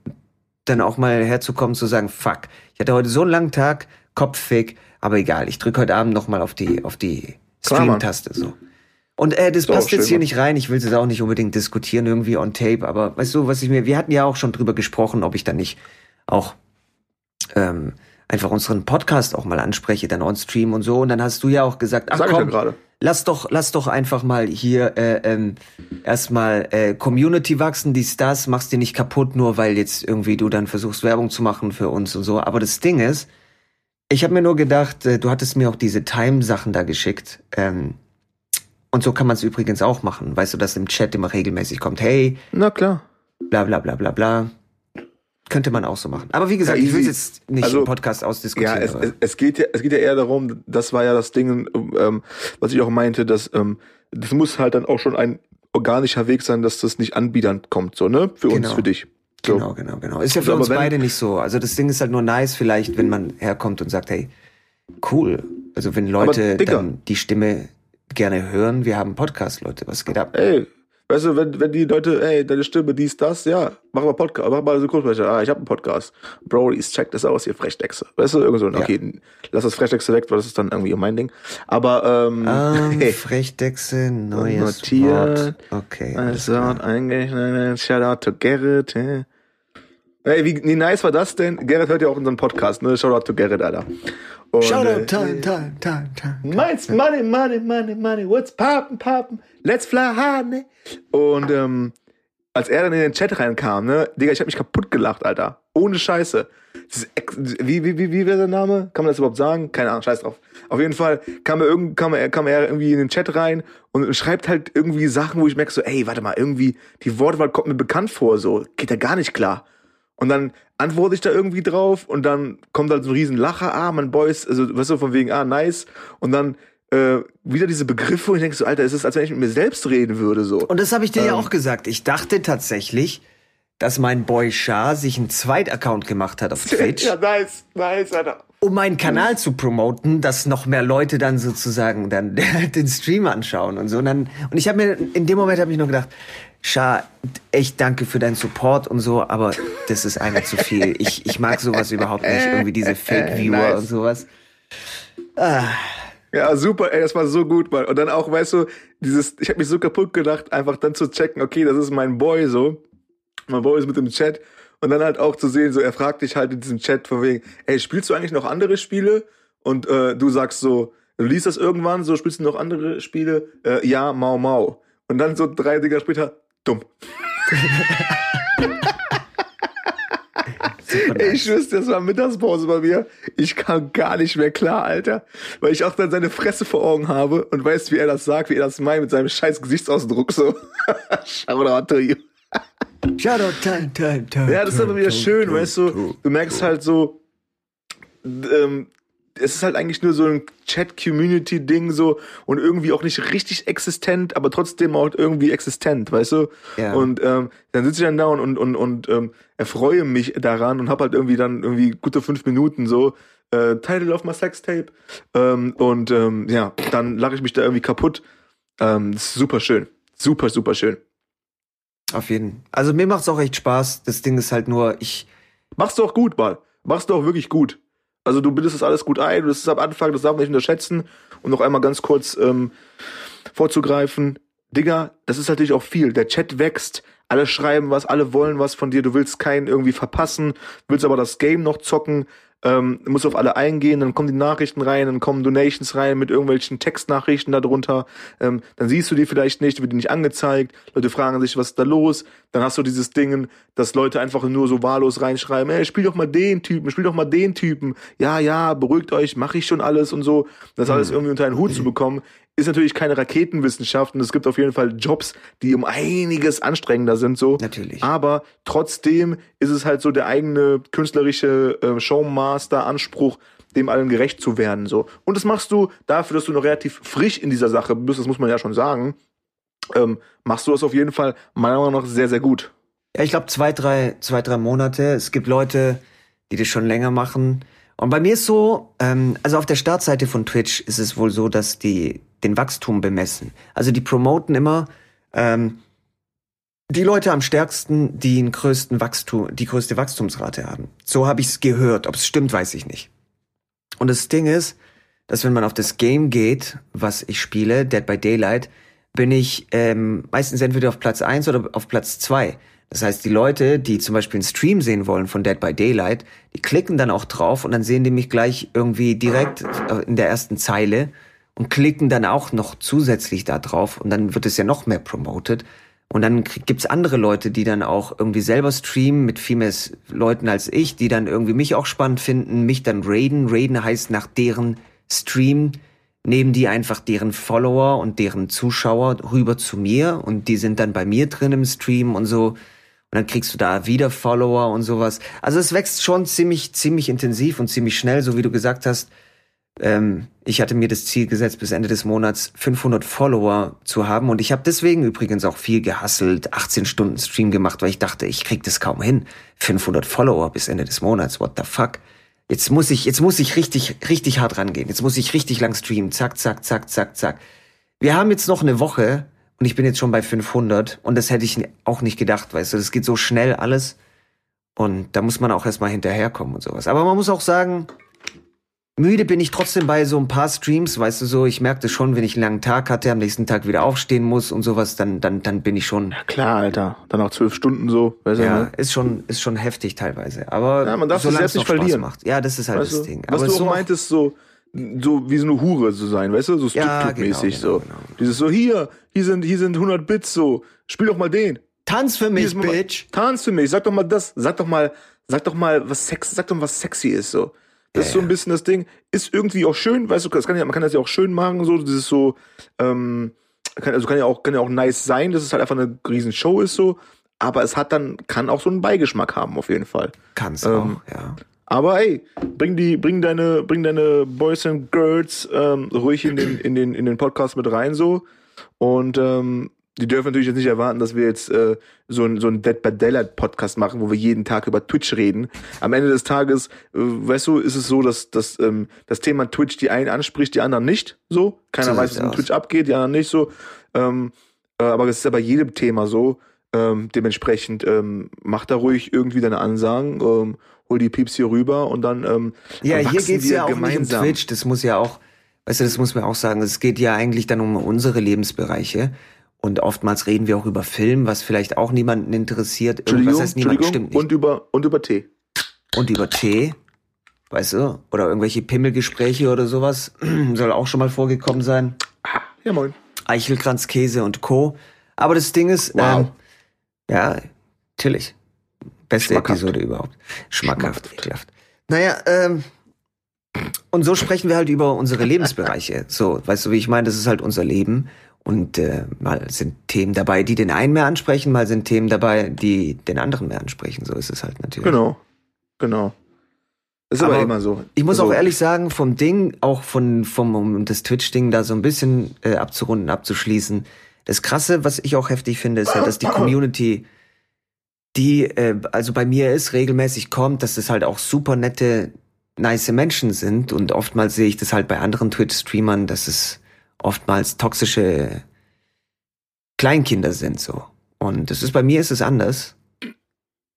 dann auch mal herzukommen zu sagen, fuck, ich hatte heute so einen langen Tag, Kopffick, aber egal, ich drücke heute Abend noch mal auf die auf die. Stream-Taste so. Und äh, das auch passt jetzt schön, hier nicht rein. Ich will es jetzt auch nicht unbedingt diskutieren irgendwie on tape, aber weißt du, was ich mir, wir hatten ja auch schon drüber gesprochen, ob ich dann nicht auch ähm, einfach unseren Podcast auch mal anspreche, dann on Stream und so. Und dann hast du ja auch gesagt, ach Sag ja komm, gerade. lass doch, lass doch einfach mal hier äh, ähm, erstmal äh, Community wachsen, die Stars machst dir nicht kaputt, nur weil jetzt irgendwie du dann versuchst Werbung zu machen für uns und so. Aber das Ding ist, ich habe mir nur gedacht, äh, du hattest mir auch diese Time-Sachen da geschickt. Ähm, und so kann man es übrigens auch machen. Weißt du, dass im Chat immer regelmäßig kommt, hey, Na klar. bla bla bla bla bla. könnte man auch so machen. Aber wie gesagt, Ja, ich will jetzt nicht Also, im Podcast Ja, ausdiskutieren. es, aber- es, es geht ja, es geht ja eher darum, das war ja das Ding, ähm, was ich auch meinte, dass ähm, das muss halt dann auch schon ein organischer Weg sein, dass das nicht anbiedernd kommt, so ne, für uns, Genau. für dich. So. Genau, genau, genau. Ist ja für So, uns beide nicht so. Also das Ding ist halt nur nice, vielleicht, wenn man herkommt und sagt, hey, cool. Also wenn Leute dann die Stimme gerne hören, wir haben Podcast, Leute, was geht ab? Ey, weißt du, wenn, wenn die Leute, ey, deine Stimme, dies, das, ja, mach mal Podcast, mach mal so Kurzsprecher, ah, ich hab einen Podcast. Bro, dies, check das aus, hier Frechdechse. Weißt du, irgend so, okay, lass das Frechdechse weg, weil das ist dann irgendwie mein Ding. Aber, ähm, Ähm, hey, Frechdechse, neues Notiert. Wort. Okay. alles Also, eigentlich, shout out to Gerrit. hä? Ey, wie, wie nice war das denn? Gerrit hört ja auch unseren Podcast, ne? Shout out to Gerrit, Alter. Und, Shoutout, äh, time, time, time, time. Mine's money, money, money, money. What's poppin', poppin'? Let's fly high, ne? Und ähm, als er dann in den Chat reinkam, ne, Digga, ich hab mich kaputt gelacht, Alter. Ohne Scheiße. Wie, wie, wie, wie wäre der Name? Kann man das überhaupt sagen? Keine Ahnung, scheiß drauf. Auf jeden Fall kam er, irgend, kam er, kam er irgendwie in den Chat rein und schreibt halt irgendwie Sachen, wo ich merke so, ey, warte mal, irgendwie, die Wortwahl kommt mir bekannt vor, so, geht ja gar nicht klar. Und dann antworte ich da irgendwie drauf und dann kommt halt so ein riesen Lacher, ah, mein Boys, also weißt du, von wegen, ah, nice. Und dann äh, wieder diese Begriffe und ich denke so, Alter, es ist, als wenn ich mit mir selbst reden würde, so. Und das habe ich dir ja Ähm. auch gesagt. Ich dachte tatsächlich, dass mein Boy Shah sich einen Zweitaccount gemacht hat auf Twitch, ja, nice, nice, Alter. um meinen Kanal zu promoten, dass noch mehr Leute dann sozusagen dann den Stream anschauen und so. Und, dann, und ich habe mir in dem Moment habe ich nur gedacht, Shah, echt danke für deinen Support und so, aber das ist einer zu viel. Ich, ich mag sowas überhaupt nicht, irgendwie diese Fake-Viewer Nice. und sowas. Ja, super, ey, das war so gut, Mann. Und dann auch, weißt du, dieses, ich habe mich so kaputt gedacht, einfach dann zu checken, okay, das ist mein Boy so. Mein Boy ist mit dem Chat. Und dann halt auch zu sehen, so, er fragt dich halt in diesem Chat von wegen, ey, spielst du eigentlich noch andere Spiele? Und äh, du sagst so, du liest das irgendwann, so, spielst du noch andere Spiele? Äh, ja, Mau Mau. Und dann so drei Dinger später, dumm. Ey, ich wüsste, das war Mittagspause bei mir. Ich kam gar nicht mehr klar, Alter. Weil ich auch dann seine Fresse vor Augen habe und weiß, wie er das sagt, wie er das meint mit seinem scheiß Gesichtsausdruck so. Shoutout to you. Shoutout, time, time, time. Ja, das ist aber wieder schön, weißt du. Du merkst halt so, ähm, es ist halt eigentlich nur so ein Chat-Community-Ding so und irgendwie auch nicht richtig existent, aber trotzdem auch irgendwie existent, weißt du? Ja. Und ähm, dann sitze ich dann da und, und, und, und ähm, erfreue mich daran und hab halt irgendwie dann irgendwie gute fünf Minuten so äh, Title of my Sextape ähm, und ähm, ja, dann lache ich mich da irgendwie kaputt. Ähm, ist super schön. Super, super schön. Auf jeden. Also mir macht's auch echt Spaß. Das Ding ist halt nur, ich, Machst du auch gut, mal. Machst du auch wirklich gut. Also du bildest das alles gut ein, du bist es am Anfang, das darf man nicht unterschätzen. Und noch einmal ganz kurz ähm, vorzugreifen. Digga, das ist natürlich auch viel. Der Chat wächst, alle schreiben was, alle wollen was von dir, du willst keinen irgendwie verpassen, willst aber das Game noch zocken, ähm, musst auf alle eingehen, dann kommen die Nachrichten rein, dann kommen Donations rein mit irgendwelchen Textnachrichten darunter, ähm, dann siehst du die vielleicht nicht, wird die nicht angezeigt, Leute fragen sich, was ist da los, dann hast du dieses Ding, dass Leute einfach nur so wahllos reinschreiben, ey, spiel doch mal den Typen, spiel doch mal den Typen, ja, ja, beruhigt euch, mache ich schon alles und so, das alles irgendwie unter einen Hut zu bekommen, ist natürlich keine Raketenwissenschaft und es gibt auf jeden Fall Jobs, die um einiges anstrengender sind, so. Natürlich. Aber trotzdem ist es halt so der eigene künstlerische äh, Showmaster-Anspruch, dem allen gerecht zu werden, so. Und das machst du dafür, dass du noch relativ frisch in dieser Sache bist, das muss man ja schon sagen, ähm, machst du das auf jeden Fall meiner Meinung nach sehr, sehr gut. ja, ich glaube zwei, drei, zwei, drei Monate. Es gibt Leute, die das schon länger machen. Und bei mir ist so, ähm, also auf der Startseite von Twitch ist es wohl so, dass die den Wachstum bemessen. Also die promoten immer ähm, die Leute am stärksten, die den größten Wachstum, die größte Wachstumsrate haben. So habe ich es gehört. Ob es stimmt, weiß ich nicht. Und das Ding ist, dass wenn man auf das Game geht, was ich spiele, Dead by Daylight, bin ich ähm, meistens entweder auf Platz eins oder auf Platz zwei. Das heißt, die Leute, die zum Beispiel einen Stream sehen wollen von Dead by Daylight, die klicken dann auch drauf und dann sehen die mich gleich irgendwie direkt äh, in der ersten Zeile und klicken dann auch noch zusätzlich da drauf und dann wird es ja noch mehr promoted. Und dann gibt's andere Leute, die dann auch irgendwie selber streamen mit viel mehr Leuten als ich, die dann irgendwie mich auch spannend finden, mich dann raiden. Raiden heißt nach deren Stream nehmen die einfach deren Follower und deren Zuschauer rüber zu mir und die sind dann bei mir drin im Stream und so. Und dann kriegst du da wieder Follower und sowas. Also es wächst schon ziemlich, ziemlich intensiv und ziemlich schnell, so wie du gesagt hast. Ähm, ich hatte mir das Ziel gesetzt, bis Ende des Monats 500 Follower zu haben. Und ich habe deswegen übrigens auch viel gehasselt, 18 Stunden Stream gemacht, weil ich dachte, ich krieg das kaum hin. 500 Follower bis Ende des Monats, what the fuck? Jetzt muss ich, jetzt muss ich richtig, richtig hart rangehen. Jetzt muss ich richtig lang streamen. Zack, zack, zack, zack, zack. Wir haben jetzt noch eine Woche und ich bin jetzt schon bei 500 und das hätte ich auch nicht gedacht, weißt du, das geht so schnell alles und da muss man auch erstmal hinterherkommen und sowas. Aber man muss auch sagen, müde bin ich trotzdem bei so ein paar Streams, weißt du so, ich merkte schon, wenn ich einen langen Tag hatte, am nächsten Tag wieder aufstehen muss und sowas, dann, dann, dann bin ich schon. Ja, klar, Alter. Dann auch zwölf Stunden so, weißt du, ja, ne? ist schon, ist schon heftig teilweise. Aber ja, man darf es selbst nicht verlieren. Macht. Ja, das ist halt weißt das du, Ding. Was Aber du auch meintest, so, so wie so eine Hure zu sein, weißt du, so ja, genau, genau, so. Genau. Dieses so hier, hier sind hier sind 100 Bits so, spiel doch mal den. Tanz für mich, Bitch. tanz für mich, sag doch mal das, sag doch mal, sag doch mal was sex, sag doch mal was sexy ist so. Das ja, ist so ein bisschen das Ding, ist irgendwie auch schön, weißt du, das kann ja, man kann das ja auch schön machen so, das ist so ähm kann, also kann ja auch kann ja auch nice sein, dass es halt einfach eine riesen Show ist so, aber es hat dann kann auch so einen Beigeschmack haben auf jeden Fall. Kann's ähm, auch, ja. Aber ey, bring die, bring deine, bring deine Boys and Girls ähm, ruhig in den, in den, in den Podcast mit rein so. Und ähm, die dürfen natürlich jetzt nicht erwarten, dass wir jetzt äh, so ein so ein Dead by Daylight Podcast machen, wo wir jeden Tag über Twitch reden. Am Ende des Tages, äh, weißt du, ist es so, dass, dass ähm, das Thema Twitch die einen anspricht, die anderen nicht. So, keiner so weiß, was in Twitch abgeht, die anderen nicht so. Ähm, äh, aber es ist ja bei jedem Thema so. Ähm, dementsprechend ähm, mach da ruhig irgendwie deine Ansagen ähm, hol die Pieps hier rüber und dann ähm, Ja, hier geht's ja auch gemeinsam. nicht um Twitch, das muss ja auch, weißt du, das muss man auch sagen, es geht ja eigentlich dann um unsere Lebensbereiche. Und oftmals reden wir auch über Film, was vielleicht auch niemanden interessiert. Entschuldigung, heißt niemand stimmt nicht. Und über, und über Tee. Und über Tee, weißt du? Oder irgendwelche Pimmelgespräche oder sowas. Soll auch schon mal vorgekommen sein. Ja, moin. Eichelkranz, Käse und Co. Aber das Ding ist, wow. ähm, ja, natürlich. Beste. Episode überhaupt. Schmackhaft, Schmackhaft. ekelhaft. Naja, ähm, und so sprechen wir halt über unsere Lebensbereiche. So, weißt du, wie ich meine? Das ist halt unser Leben. Und äh, mal sind Themen dabei, die den einen mehr ansprechen, mal sind Themen dabei, die den anderen mehr ansprechen. So ist es halt natürlich. Genau, genau. Das ist aber, aber immer so. Ich muss also, auch ehrlich sagen, vom Ding, auch von, vom, um das Twitch-Ding da so ein bisschen äh, abzurunden, abzuschließen. Das Krasse, was ich auch heftig finde, ist halt, dass die Community die äh, also bei mir ist, regelmäßig kommt, dass es halt auch super nette, nice Menschen sind. Und oftmals sehe ich das halt bei anderen Twitch-Streamern, dass es oftmals toxische Kleinkinder sind so. Und das ist bei mir ist es anders.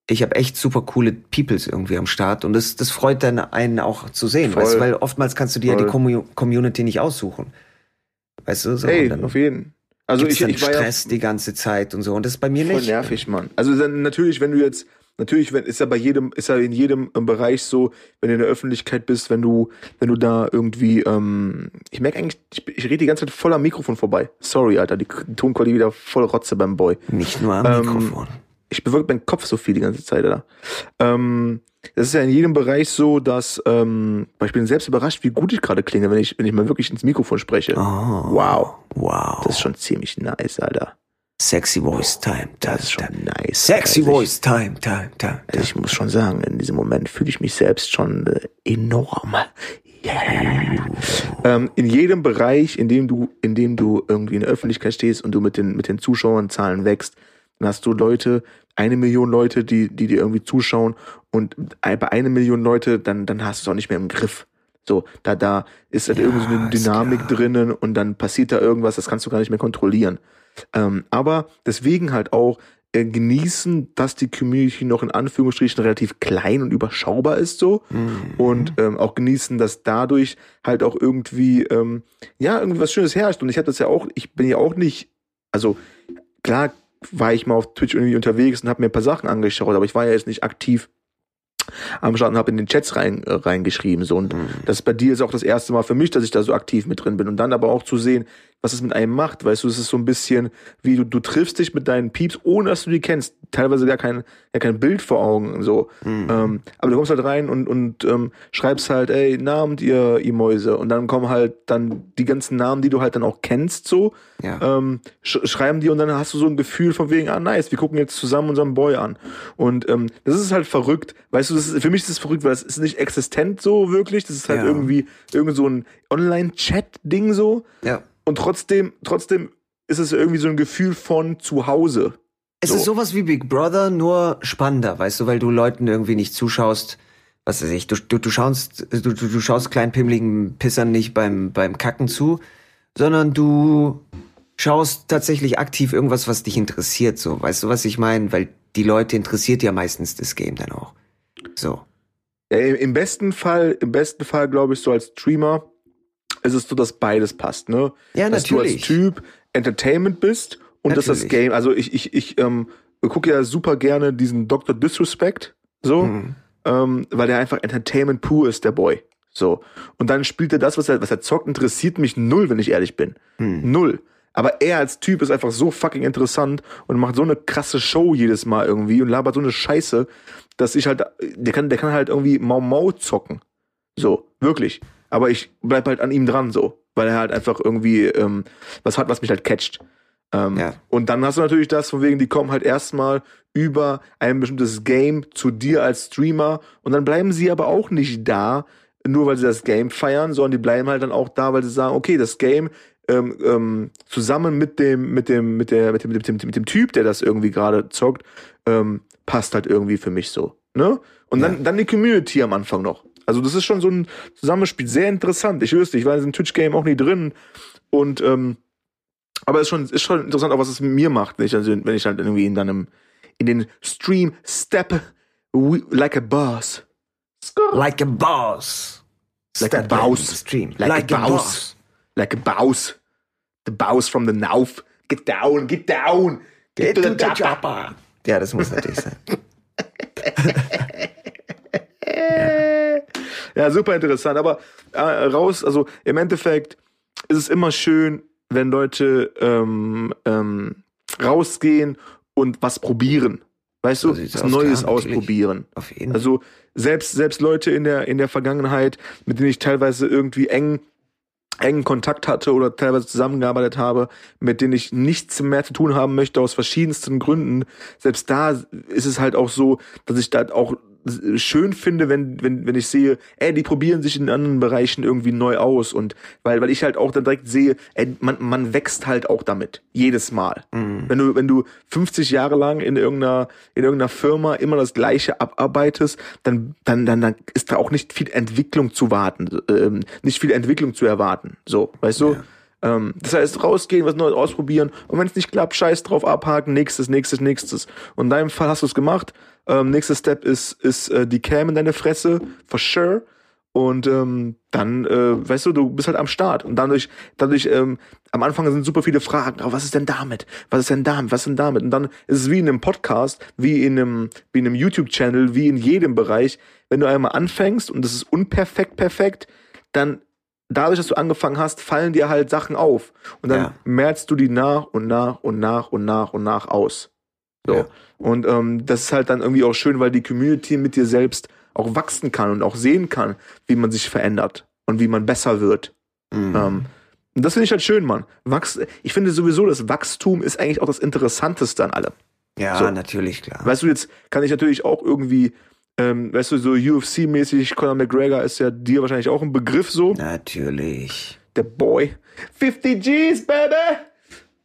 Ich habe echt super coole Peoples irgendwie am Start und das, das freut dann einen auch zu sehen, weißt du, weil oftmals kannst du dir Voll. ja die Community nicht aussuchen. Weißt du, so. Hey, auf jeden. Also ich, ich war Stress ja die ganze Zeit und so und das ist bei mir voll nicht. Voll nervig, Mann. Also dann natürlich, wenn du jetzt natürlich wenn, ist ja bei jedem ist ja in jedem Bereich so, wenn du in der Öffentlichkeit bist, wenn du wenn du da irgendwie ähm, ich merke eigentlich ich, ich rede die ganze Zeit voll am Mikrofon vorbei. Sorry, Alter, die, die Tonqualität wieder voll Rotze beim Boy. Nicht nur am ähm, Mikrofon. Ich bewirke meinen Kopf so viel die ganze Zeit, Alter. Ähm, das ist ja in jedem Bereich so, dass ähm, ich bin selbst überrascht, wie gut ich gerade klinge, wenn ich, wenn ich mal wirklich ins Mikrofon spreche. Oh, wow. Wow. Das ist schon ziemlich nice, Alter. Sexy Voice Time. Das ist schon nice. Sexy also Voice Time, time, time, Also ich muss schon sagen, in diesem Moment fühle ich mich selbst schon äh, enorm. Yeah. Ähm, in jedem Bereich, in dem du, in dem du irgendwie in der Öffentlichkeit stehst und du mit den, mit den Zuschauerzahlen wächst, dann hast du Leute, eine Million Leute, die, die dir irgendwie zuschauen und bei einer Million Leute, dann, dann hast du es auch nicht mehr im Griff. So, da, da ist halt ja, irgendwie so eine Dynamik drinnen und dann passiert da irgendwas, das kannst du gar nicht mehr kontrollieren. Ähm, aber deswegen halt auch äh, genießen, dass die Community noch in Anführungsstrichen relativ klein und überschaubar ist so mhm. und ähm, auch genießen, dass dadurch halt auch irgendwie ähm, ja irgendwie was Schönes herrscht und ich habe das ja auch, ich bin ja auch nicht, also klar war ich mal auf Twitch irgendwie unterwegs und habe mir ein paar Sachen angeschaut, aber ich war ja jetzt nicht aktiv am Start und habe in den Chats rein, äh, reingeschrieben. So. Und mhm. das bei dir ist auch das erste Mal für mich, dass ich da so aktiv mit drin bin. Und dann aber auch zu sehen, was es mit einem macht. Weißt du, es ist so ein bisschen wie du, du triffst dich mit deinen Pieps, ohne dass du die kennst. Teilweise gar kein, ja, kein Bild vor Augen, so. Mhm. Ähm, aber du kommst halt rein und, und ähm, schreibst halt, ey, Namen, ihr, ihr Mäuse. Und dann kommen halt dann die ganzen Namen, die du halt dann auch kennst, so. Ja. Ähm, sch schreiben die und dann hast du so ein Gefühl von wegen, ah, nice, wir gucken jetzt zusammen unseren Boy an. Und ähm, das ist halt verrückt. Weißt du, das ist, für mich ist es verrückt, weil das ist nicht existent so wirklich. Das ist halt ja. irgendwie irgend so ein Online-Chat-Ding so. Ja. Und trotzdem, trotzdem ist es irgendwie so ein Gefühl von zu Hause. Es so. ist sowas wie Big Brother, nur spannender, weißt du, weil du Leuten irgendwie nicht zuschaust. Was weiß ich, du, du, du schaust, du, du, du schaust kleinpimmeligen Pissern nicht beim, beim Kacken zu, sondern du schaust tatsächlich aktiv irgendwas, was dich interessiert, so. Weißt du, was ich meine? Weil die Leute interessiert ja meistens das Game dann auch. So. Ja, Im besten Fall, im besten Fall, glaube ich, so als Streamer ist es so, dass beides passt, ne? Ja, dass natürlich. Dass du als Typ Entertainment bist und natürlich. dass das Game, also ich, ich, ich ähm, gucke ja super gerne diesen Dr. Disrespect, so, mhm. ähm, weil der einfach Entertainment pur ist, der Boy. So. Und dann spielt er das, was er, was er zockt, interessiert mich null, wenn ich ehrlich bin. Mhm. Null. Aber er als Typ ist einfach so fucking interessant und macht so eine krasse Show jedes Mal irgendwie und labert so eine Scheiße, dass ich halt, der kann, der kann halt irgendwie Mau Mau zocken. So, wirklich. Aber ich bleib halt an ihm dran so, weil er halt einfach irgendwie ähm, was hat, was mich halt catcht. Ähm, ja. Und dann hast du natürlich das, von wegen, die kommen halt erstmal über ein bestimmtes Game zu dir als Streamer und dann bleiben sie aber auch nicht da, nur weil sie das Game feiern, sondern die bleiben halt dann auch da, weil sie sagen, okay, das Game ähm, ähm, zusammen mit dem, mit dem, mit der, mit dem, mit dem, mit dem Typ, der das irgendwie gerade zockt, ähm, passt halt irgendwie für mich so. Ne? Und dann, ja. dann die Community am Anfang noch. Also das ist schon so ein Zusammenspiel, sehr interessant. Ich wüsste, ich war in diesem Twitch-Game auch nie drin. Und ähm, aber es ist schon, ist schon interessant, auch was es mit mir macht, wenn ich dann, wenn ich dann irgendwie in deinem in den Stream step like a boss. Like a boss. Like a boss. Stream. Like, like a, boss. boss. Like a boss. The boss from the Nauf. Get down, get down. Get, get to the, the chopper. Ja, das muss natürlich sein. ja. super interessant. Aber äh, raus, also im Endeffekt ist es immer schön, wenn Leute ähm, ähm, rausgehen und was probieren. Weißt du, was Neues klar, ausprobieren. Auf jeden. Also selbst selbst Leute in der in der Vergangenheit, mit denen ich teilweise irgendwie eng engen Kontakt hatte oder teilweise zusammengearbeitet habe, mit denen ich nichts mehr zu tun haben möchte aus verschiedensten Gründen. Selbst da ist es halt auch so, dass ich da auch schön finde, wenn, wenn, wenn ich sehe, ey, die probieren sich in anderen Bereichen irgendwie neu aus und weil, weil ich halt auch dann direkt sehe, ey, man, man wächst halt auch damit. Jedes Mal. Mhm. Wenn du, wenn du 50 Jahre lang in irgendeiner, in irgendeiner Firma immer das Gleiche abarbeitest, dann, dann, dann, dann ist da auch nicht viel Entwicklung zu warten, ähm, nicht viel Entwicklung zu erwarten. So, weißt du? Ja. Ähm, das heißt, rausgehen, was Neues ausprobieren und wenn es nicht klappt, scheiß drauf abhaken, nächstes, nächstes, nächstes. Und in deinem Fall hast du es gemacht. Ähm, nächster Step ist, ist äh, die Cam in deine Fresse, for sure. Und ähm, dann, äh, weißt du, du bist halt am Start. Und dadurch, dadurch, ähm, am Anfang sind super viele Fragen, oh, was ist denn damit? Was ist denn damit? Was ist denn damit? Und dann ist es wie in einem Podcast, wie in einem, wie in einem YouTube-Channel, wie in jedem Bereich. Wenn du einmal anfängst und das ist unperfekt perfekt, dann dadurch, dass du angefangen hast, fallen dir halt Sachen auf. Und dann ja. merkst du die nach und nach und nach und nach und nach aus. So. Ja. Und ähm, das ist halt dann irgendwie auch schön, weil die Community mit dir selbst auch wachsen kann und auch sehen kann, wie man sich verändert und wie man besser wird. Mhm. Ähm, und das finde ich halt schön, Mann. Wachs ich finde sowieso, das Wachstum ist eigentlich auch das Interessanteste an allem. Ja, so. natürlich, klar. Weißt du, jetzt kann ich natürlich auch irgendwie ähm, weißt du, so UFC-mäßig, Conor McGregor ist ja dir wahrscheinlich auch ein Begriff so. Natürlich. Der Boy. 50 G's, Baby!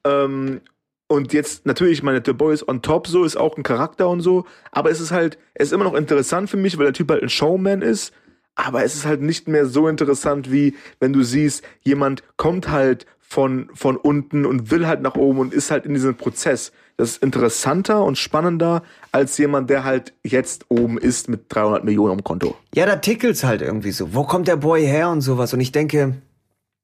Ähm, und jetzt natürlich, meine, The Boy ist on top, so, ist auch ein Charakter und so. Aber es ist halt, es ist immer noch interessant für mich, weil der Typ halt ein Showman ist. Aber es ist halt nicht mehr so interessant, wie wenn du siehst, jemand kommt halt von, von unten und will halt nach oben und ist halt in diesem Prozess. Das ist interessanter und spannender als jemand, der halt jetzt oben ist mit 300 Millionen am Konto. Ja, da tickelt's halt irgendwie so. Wo kommt der Boy her und sowas? Und ich denke,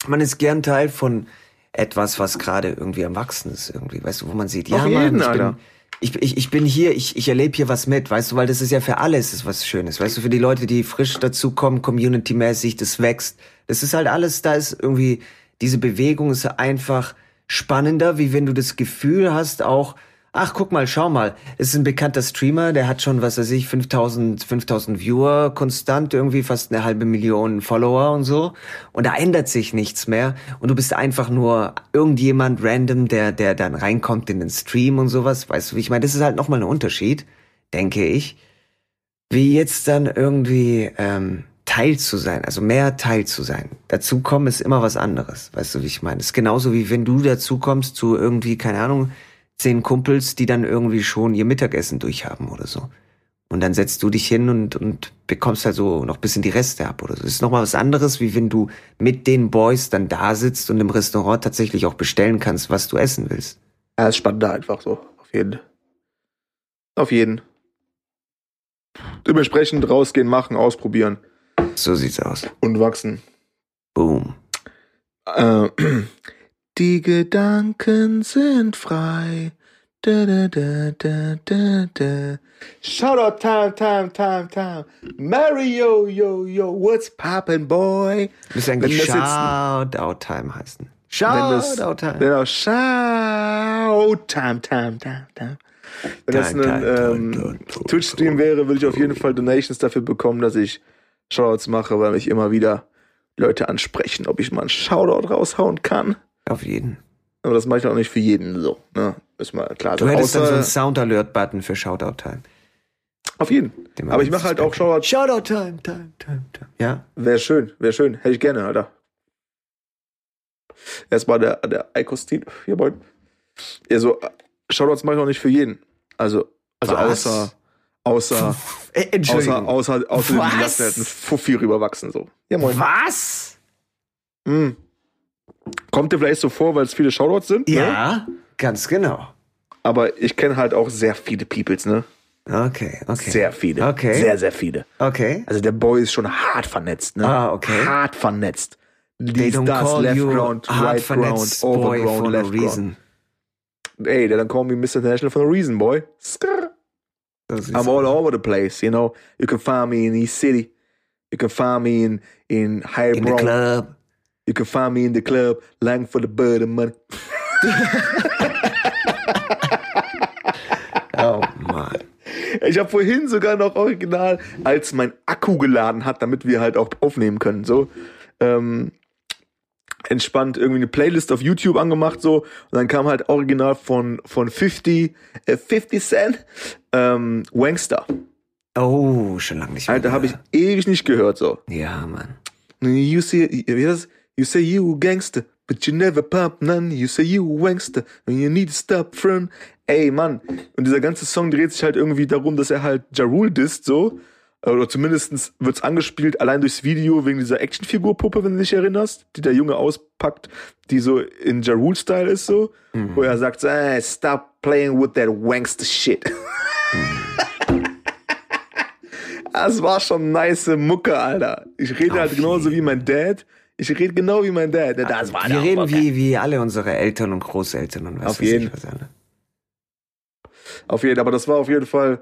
man ist gern Teil von etwas, was gerade irgendwie am Wachsen ist, irgendwie. Weißt du, wo man sieht, ja, jeden, Mann, ich bin, ich, ich, ich bin hier, ich, ich erlebe hier was mit, weißt du, weil das ist ja für alles ist was Schönes, weißt du, für die Leute, die frisch dazukommen, community-mäßig, das wächst. Das ist halt alles, da ist irgendwie diese Bewegung ist einfach spannender, wie wenn du das Gefühl hast, auch, ach, guck mal, schau mal, es ist ein bekannter Streamer, der hat schon, was weiß ich, 5000, 5000 Viewer konstant, irgendwie fast eine halbe Million Follower und so. Und da ändert sich nichts mehr. Und du bist einfach nur irgendjemand random, der, der dann reinkommt in den Stream und sowas. Weißt du, wie ich meine? Das ist halt nochmal ein Unterschied, denke ich. Wie jetzt dann irgendwie, ähm, Teil zu sein, also mehr Teil zu sein. Dazukommen ist immer was anderes, weißt du, wie ich meine? Es ist genauso wie wenn du dazukommst zu irgendwie, keine Ahnung, zehn Kumpels, die dann irgendwie schon ihr Mittagessen durchhaben oder so. Und dann setzt du dich hin und, und bekommst halt so noch bisschen die Reste ab oder so. Das ist nochmal was anderes, wie wenn du mit den Boys dann da sitzt und im Restaurant tatsächlich auch bestellen kannst, was du essen willst. Ja, ist spannender einfach so. Auf jeden. Auf jeden. Dementsprechend rausgehen, machen, ausprobieren. So sieht's aus. Und wachsen. Boom. Äh, die Gedanken sind frei. Da, da, da, da, da, da. Shoutout time, time, time, time. Mario, yo, yo, what's poppin', boy? Müsste eigentlich jetzt- Shoutout-Time heißen. Wenn das, Shoutout-Time. genau, shout time, time, time, time. Wenn das Time, ein time, time, ähm, time, time, Twitch-Stream wäre, würde ich auf jeden Fall Donations dafür bekommen, dass ich Shoutouts mache, weil mich immer wieder Leute ansprechen, ob ich mal einen Shoutout raushauen kann. Auf jeden. Aber das mache ich auch nicht für jeden so. Ne? Ist mal klar. Du hättest dann so einen außer, Sound-Alert-Button für Shoutout-Time. auf jeden. Den Aber ich mache halt auch Shoutouts. Shoutout-Time, Time, Time, Time. Ja? Wäre schön, wäre schön. Hätte ich gerne, Alter. Erstmal der, der Eikostin. Hier, Boy. Ja, so, Shoutouts mache ich auch nicht für jeden. Also, also Was? außer, außer, außer, außer, außer halt einen Fuffi rüberwachsen, so. Ja, moin. Was? Mm. Kommt dir vielleicht so vor, weil es viele Shoutouts sind? Ne? Ja, ganz genau. Aber ich kenne halt auch sehr viele Peoples, ne? Okay, okay. Sehr viele. Okay. Sehr, sehr viele. Okay. Also der Boy ist schon hart vernetzt, ne? Ah, okay. Hart vernetzt. They don't das, call left you ground, hard right ground, overground, for left ground. reason. Ey, they don't call me Mr. International for no reason, boy. Skrr. I'm all over the place, you know. You can find me in East City. You can find me in, in High In the club. You can find me in the club, lying for the bird and money. Oh Mann. Ich habe vorhin sogar noch original, als mein Akku geladen hat, damit wir halt auch aufnehmen können, so ähm, entspannt irgendwie eine Playlist auf YouTube angemacht, so und dann kam halt original von von 50 äh, 50 Cent ähm, Wangster. Oh, schon lange nicht mehr. Alter, habe ich ewig nicht gehört so. Ja, Mann. You see, wie das? You say you a gangster, but you never pop none. You say you a wangster, and you need to stop front. Ey, Mann. Und dieser ganze Song dreht sich halt irgendwie darum, dass er halt Ja Rule disst, so. Oder zumindest wird's angespielt, allein durchs Video, wegen dieser Actionfigur-Puppe, wenn du dich erinnerst, die der Junge auspackt, die so in Ja Rule-Style ist, so. Wo er sagt, hey, stop playing with that wangster shit. Das war schon nice Mucke, Alter. Ich rede halt genauso wie mein Dad. Ich rede genau wie mein Dad. Das war Wir reden wie, wie alle unsere Eltern und Großeltern und was Auf weiß jeden. ich was alle. Auf jeden, aber das war auf jeden Fall,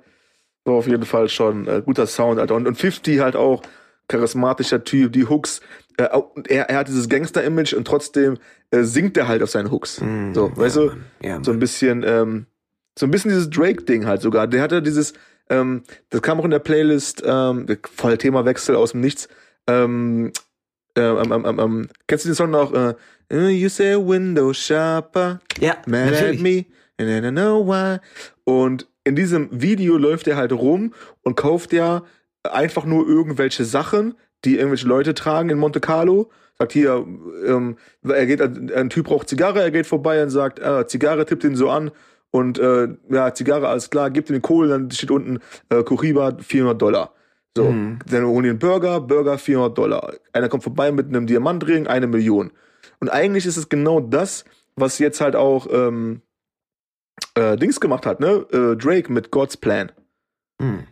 war auf jeden Fall schon äh, guter Sound, Alter. Und, und 50 halt auch charismatischer Typ, die Hooks. Äh, er, er hat dieses Gangster-Image und trotzdem äh, singt er halt auf seinen Hooks. Mm, so, ja, weißt du? Ja, So ein bisschen, ähm, so ein bisschen dieses Drake-Ding halt sogar. Der hatte dieses, ähm, das kam auch in der Playlist, ähm, voll Themawechsel aus dem Nichts. Ähm, ähm, ähm, ähm, kennst du den Song noch? Äh, you say window shopper, ja mad at natürlich. me, and I don't know why. Und in diesem Video läuft er halt rum und kauft ja einfach nur irgendwelche Sachen, die irgendwelche Leute tragen in Monte Carlo. Sagt hier, ähm, er geht, ein Typ raucht Zigarre, er geht vorbei und sagt, äh, Zigarre, tippt ihn so an und äh, ja, Zigarre, alles klar, gibt ihm die Kohle, dann steht unten äh, Kuriba 400 Dollar. So, Mhm. dann holen die einen Burger, Burger 400 Dollar. Einer kommt vorbei mit einem Diamantring, eine Million. Und eigentlich ist es genau das, was jetzt halt auch ähm, äh, Dings gemacht hat, ne? Äh, Drake mit God's Plan. Hm.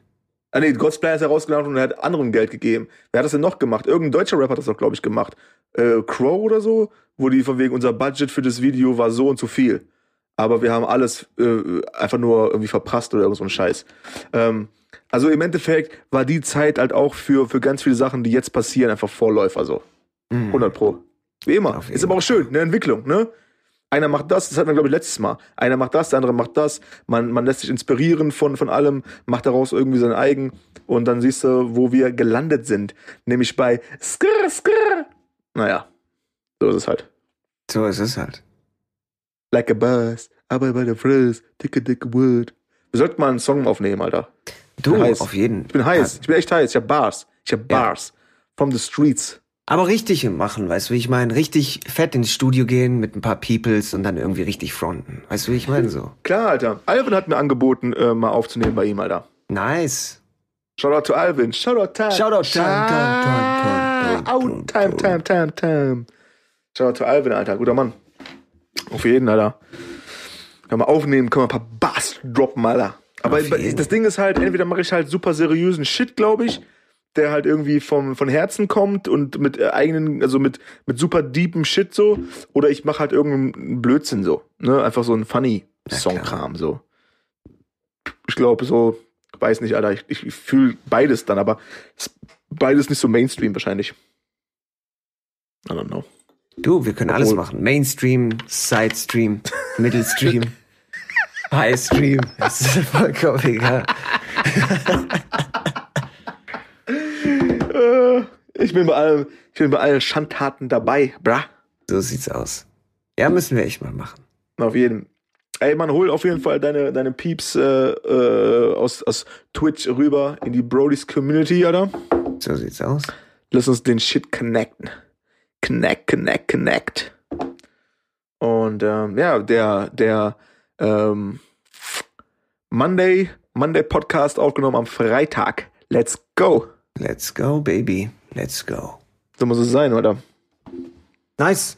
Ah nee, God's Plan ist herausgelangt und er hat anderen Geld gegeben. Wer hat das denn noch gemacht? Irgendein deutscher Rapper hat das doch, glaube ich, gemacht. Äh, Crow oder so, wo die von wegen unser Budget für das Video war so und so viel. Aber wir haben alles äh, einfach nur irgendwie verprasst oder irgend so ein Scheiß. Ähm, also im Endeffekt war die Zeit halt auch für, für ganz viele Sachen, die jetzt passieren, einfach Vorläufer so. Hm. 100 Pro. Wie immer. Ist aber auch schön, eine Entwicklung, ne? Einer macht das, das hatten wir, glaube ich, letztes Mal. Einer macht das, der andere macht das. Man, man lässt sich inspirieren von, von allem, macht daraus irgendwie sein eigen. Und dann siehst du, wo wir gelandet sind. Nämlich bei Skrr, Skrr. Naja, so ist es halt. So ist es halt. Like a bus, aber bei der Frizz, dicke, dicke Wood. Wir sollten mal einen Song aufnehmen, Alter. Du, heiß. auf jeden. Ich bin heiß. Ich bin echt heiß. Ich hab Bars. Ich hab Bars. From the streets. Aber richtig machen, weißt du, wie ich meine? Richtig fett ins Studio gehen mit ein paar Peoples und dann irgendwie richtig fronten. Weißt du, wie ich meine? So. Klar, Alter. Alvin hat mir angeboten, äh, mal aufzunehmen bei ihm, Alter. Nice. Shoutout to Alvin. Shoutout time. Shoutout time, time, time, time, time, Out time, time, time, time. Shoutout to Alvin, Alter. Guter Mann. Auf jeden, Alter. Können wir aufnehmen, können wir ein paar Bass droppen, Alter. Aber das Ding ist halt, entweder mache ich halt super seriösen Shit, glaube ich, der halt irgendwie vom, von Herzen kommt und mit äh, eigenen, also mit, mit super deepem Shit so, oder ich mache halt irgendeinen Blödsinn so, ne, einfach so ein funny Songkram so. Ich glaube so, weiß nicht, Alter, ich, ich fühle beides dann, aber beides nicht so Mainstream wahrscheinlich. I don't know. Du, wir können alles Obwohl- machen. Mainstream, Sidestream, Middlestream, Highstream. Das ist vollkommen egal. Äh, ich bin bei allen, ich bin bei allen Schandtaten dabei, bra. So sieht's aus. Ja, müssen wir echt mal machen. Auf jeden. Ey, man, hol auf jeden Fall deine, deine Peeps äh, äh, aus, aus Twitch rüber in die Brodies Community, oder? So sieht's aus. Lass uns den Shit connecten. Connect, connect, connect. Und ähm, ja, der, der ähm, Monday, Monday Podcast aufgenommen am Freitag. Let's go. Let's go, baby. Let's go. So muss es sein, oder? Nice.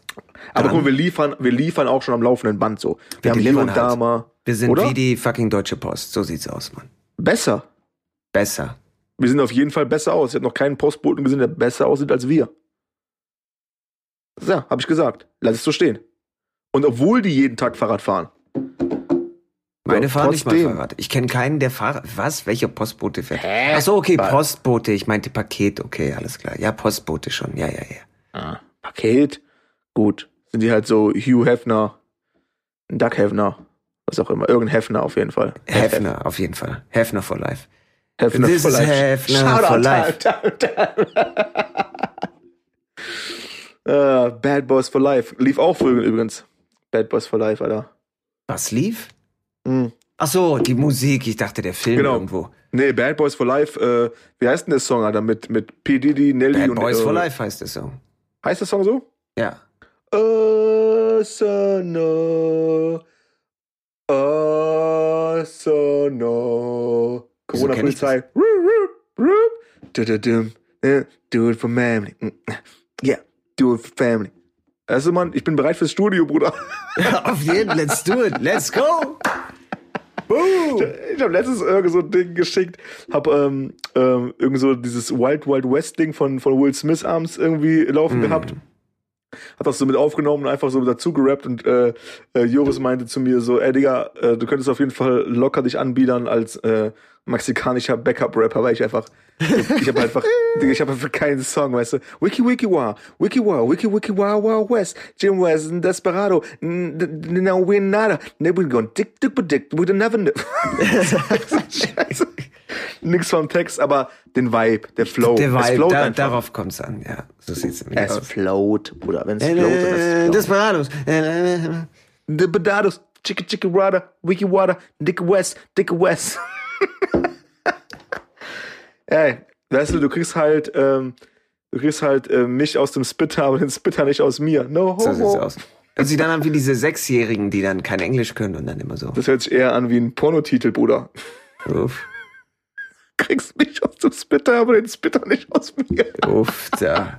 Aber guck mal, wir liefern, wir liefern auch schon am laufenden Band so. Wir, Wir haben hier und da mal. Wir sind Oder? wie die fucking Deutsche Post. So sieht's aus, Mann. Besser. Besser. Wir sehen auf jeden Fall besser aus. Ich habe noch keinen Postboten gesehen, der besser aussieht als wir. Ja, habe ich gesagt. Lass es so stehen. Und obwohl die jeden Tag Fahrrad fahren. Meine Ja, fahren nicht mal. Fahrrad. Ich kenne keinen, der Fahrrad. Was? Welcher Postbote fährt? Hä? Ach so, okay, Was? Postbote. Ich meinte Paket. Okay, alles klar. Ja, Postbote schon. Ja, ja, ja. Ah, Paket. Gut. Sind die halt so Hugh Hefner, Doug Hefner, was auch immer. Irgendein Hefner auf jeden Fall. Hefner, auf jeden Fall. Hefner for life. Hefner This for is life. Hefner Shoutout for time, life. time, time. Äh, Bad Boys for Life. Lief auch früher übrigens. Bad Boys for Life, Alter. Was lief? Mhm. Ach so, die Musik. Ich dachte, der Film Genau. irgendwo. Nee, Bad Boys for Life, äh, wie heißt denn der Song, Alter? Mit, mit P. Diddy, Nelly Bad und Boys äh, for Life heißt der Song. Heißt der Song so? Ja. So no. So no. Wieso kenn ich Corona-Polizei. Eh, Do it for family. Mm, Yeah, do it for family. Also, Mann, ich bin bereit fürs Studio, Bruder. auf jeden Let's do it. Let's go. Boom. Ich habe letztens irgend so ein Ding geschickt, hab ähm, ähm, irgend so dieses Wild Wild West Ding von, von Will Smith abends irgendwie laufen gehabt. Hat das so mit aufgenommen und einfach so dazu gerappt und äh, äh, Joris meinte zu mir so, ey Digga, äh, du könntest auf jeden Fall locker dich anbiedern als äh, mexikanischer Backup-Rapper, weil ich einfach, ich habe einfach, Digga, ich habe einfach keinen Song, weißt du. Wiki Wiki Wow, Wiki Wow, Wiki Wiki Wow Wow West, Jim West, Desperado, now we're nada, never gonna dick dick dick, we don't know. Scheiße. Nix vom Text, aber den Vibe, der Flow. Der es Vibe, float da, darauf kommt's an. Ja, so sieht's nämlich Es aus. float, Bruder, wenn es float, Äh, dann ist es float. Desperados. Äh, Badados, Chicka Chicka Rada, Wiki Water, Dick West, Dick West. Ey, weißt du, du kriegst halt, ähm, du kriegst halt äh, mich aus dem Spitter, aber den Spitter nicht aus mir. No So sieht's homo. aus. Hört sich dann an wie diese Sechsjährigen, die dann kein Englisch können und dann immer so. Das hört sich eher an wie ein Pornotitel, Bruder. Uff, Kriegst mich aus dem Spitter, aber den Spitter nicht aus mir. uff, da.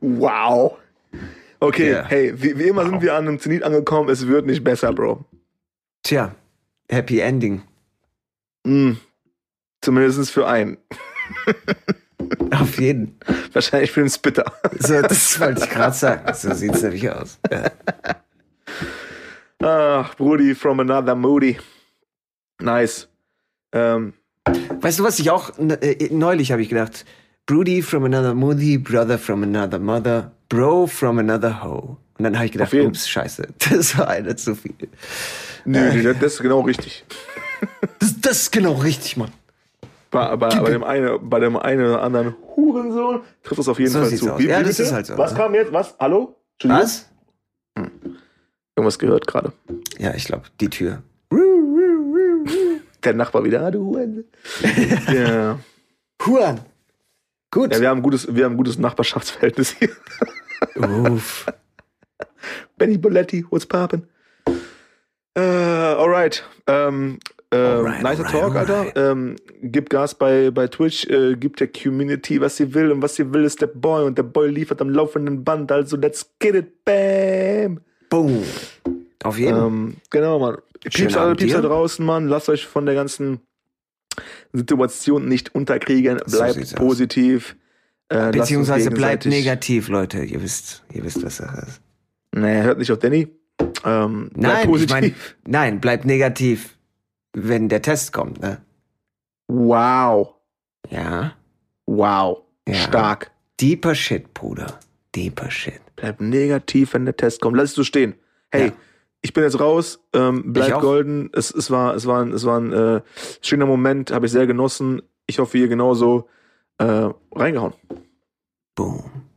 Wow. Okay, Ja. hey, wie, wie immer sind wir an einem Zenit angekommen. Es wird nicht besser, Bro. Tja, Happy Ending. Mm. Zumindest für einen. Auf jeden. Wahrscheinlich für den Spitter. So, das wollte ich gerade sagen. So sieht's nämlich aus. Ja. Ach, Brudi from another Moody. Nice. Ähm, Weißt du, was ich auch, äh, neulich habe ich gedacht, Broody from another Moody, Brother from another Mother, Bro from another Hoe. Und dann habe ich gedacht, ups, scheiße, das war einer zu viel. Nö, nee, das ist genau richtig. Das, das ist genau richtig, Mann. Bei, bei, bei dem einen, bei dem einen oder anderen Hurensohn trifft das auf jeden So Fall zu. aus. Ja, das ist halt so, Was ne? kam jetzt? Was? Hallo? Was? Irgendwas gehört gerade. Ja, ich glaube, die Tür. Der Nachbar wieder. Ah, du Huren. ja. Huan. Gut. ja, wir haben ein gutes, wir haben ein gutes Nachbarschaftsverhältnis hier. Uff. Benny Boletti, what's poppin'? Äh, alright. Ähm, äh, Alright, nicer alright, Talk, alright. Alter. Ähm, gib Gas bei, bei Twitch, äh, gib der Community, was sie will und was sie will, ist der Boy und der Boy liefert am laufenden Band, also let's get it, bam! Boom. Auf jeden Fall. Ähm, genau, Mann. Pieps, alle Pieps da draußen, Mann. Lasst euch von der ganzen Situation nicht unterkriegen. So Bleibt aus. positiv. Äh, Beziehungsweise bleibt negativ, Leute. Ihr wisst, ihr wisst, was Sache ist. Nee, hört nicht auf Danny. Ähm, bleibt Nein, ich positiv. meine, nein, bleibt negativ, wenn der Test kommt, ne? wow. Ja. Wow. Ja. Stark. Deeper Shit, Bruder. Deeper Shit. Bleibt negativ, wenn der Test kommt. Lass es so stehen. Hey, Ja. Ich bin jetzt raus. Ähm, bleibt golden. Es, es war, es war, ein- es war ein äh, schöner Moment. Habe ich sehr genossen. Ich hoffe, ihr genauso. Äh, reingehauen. Boom.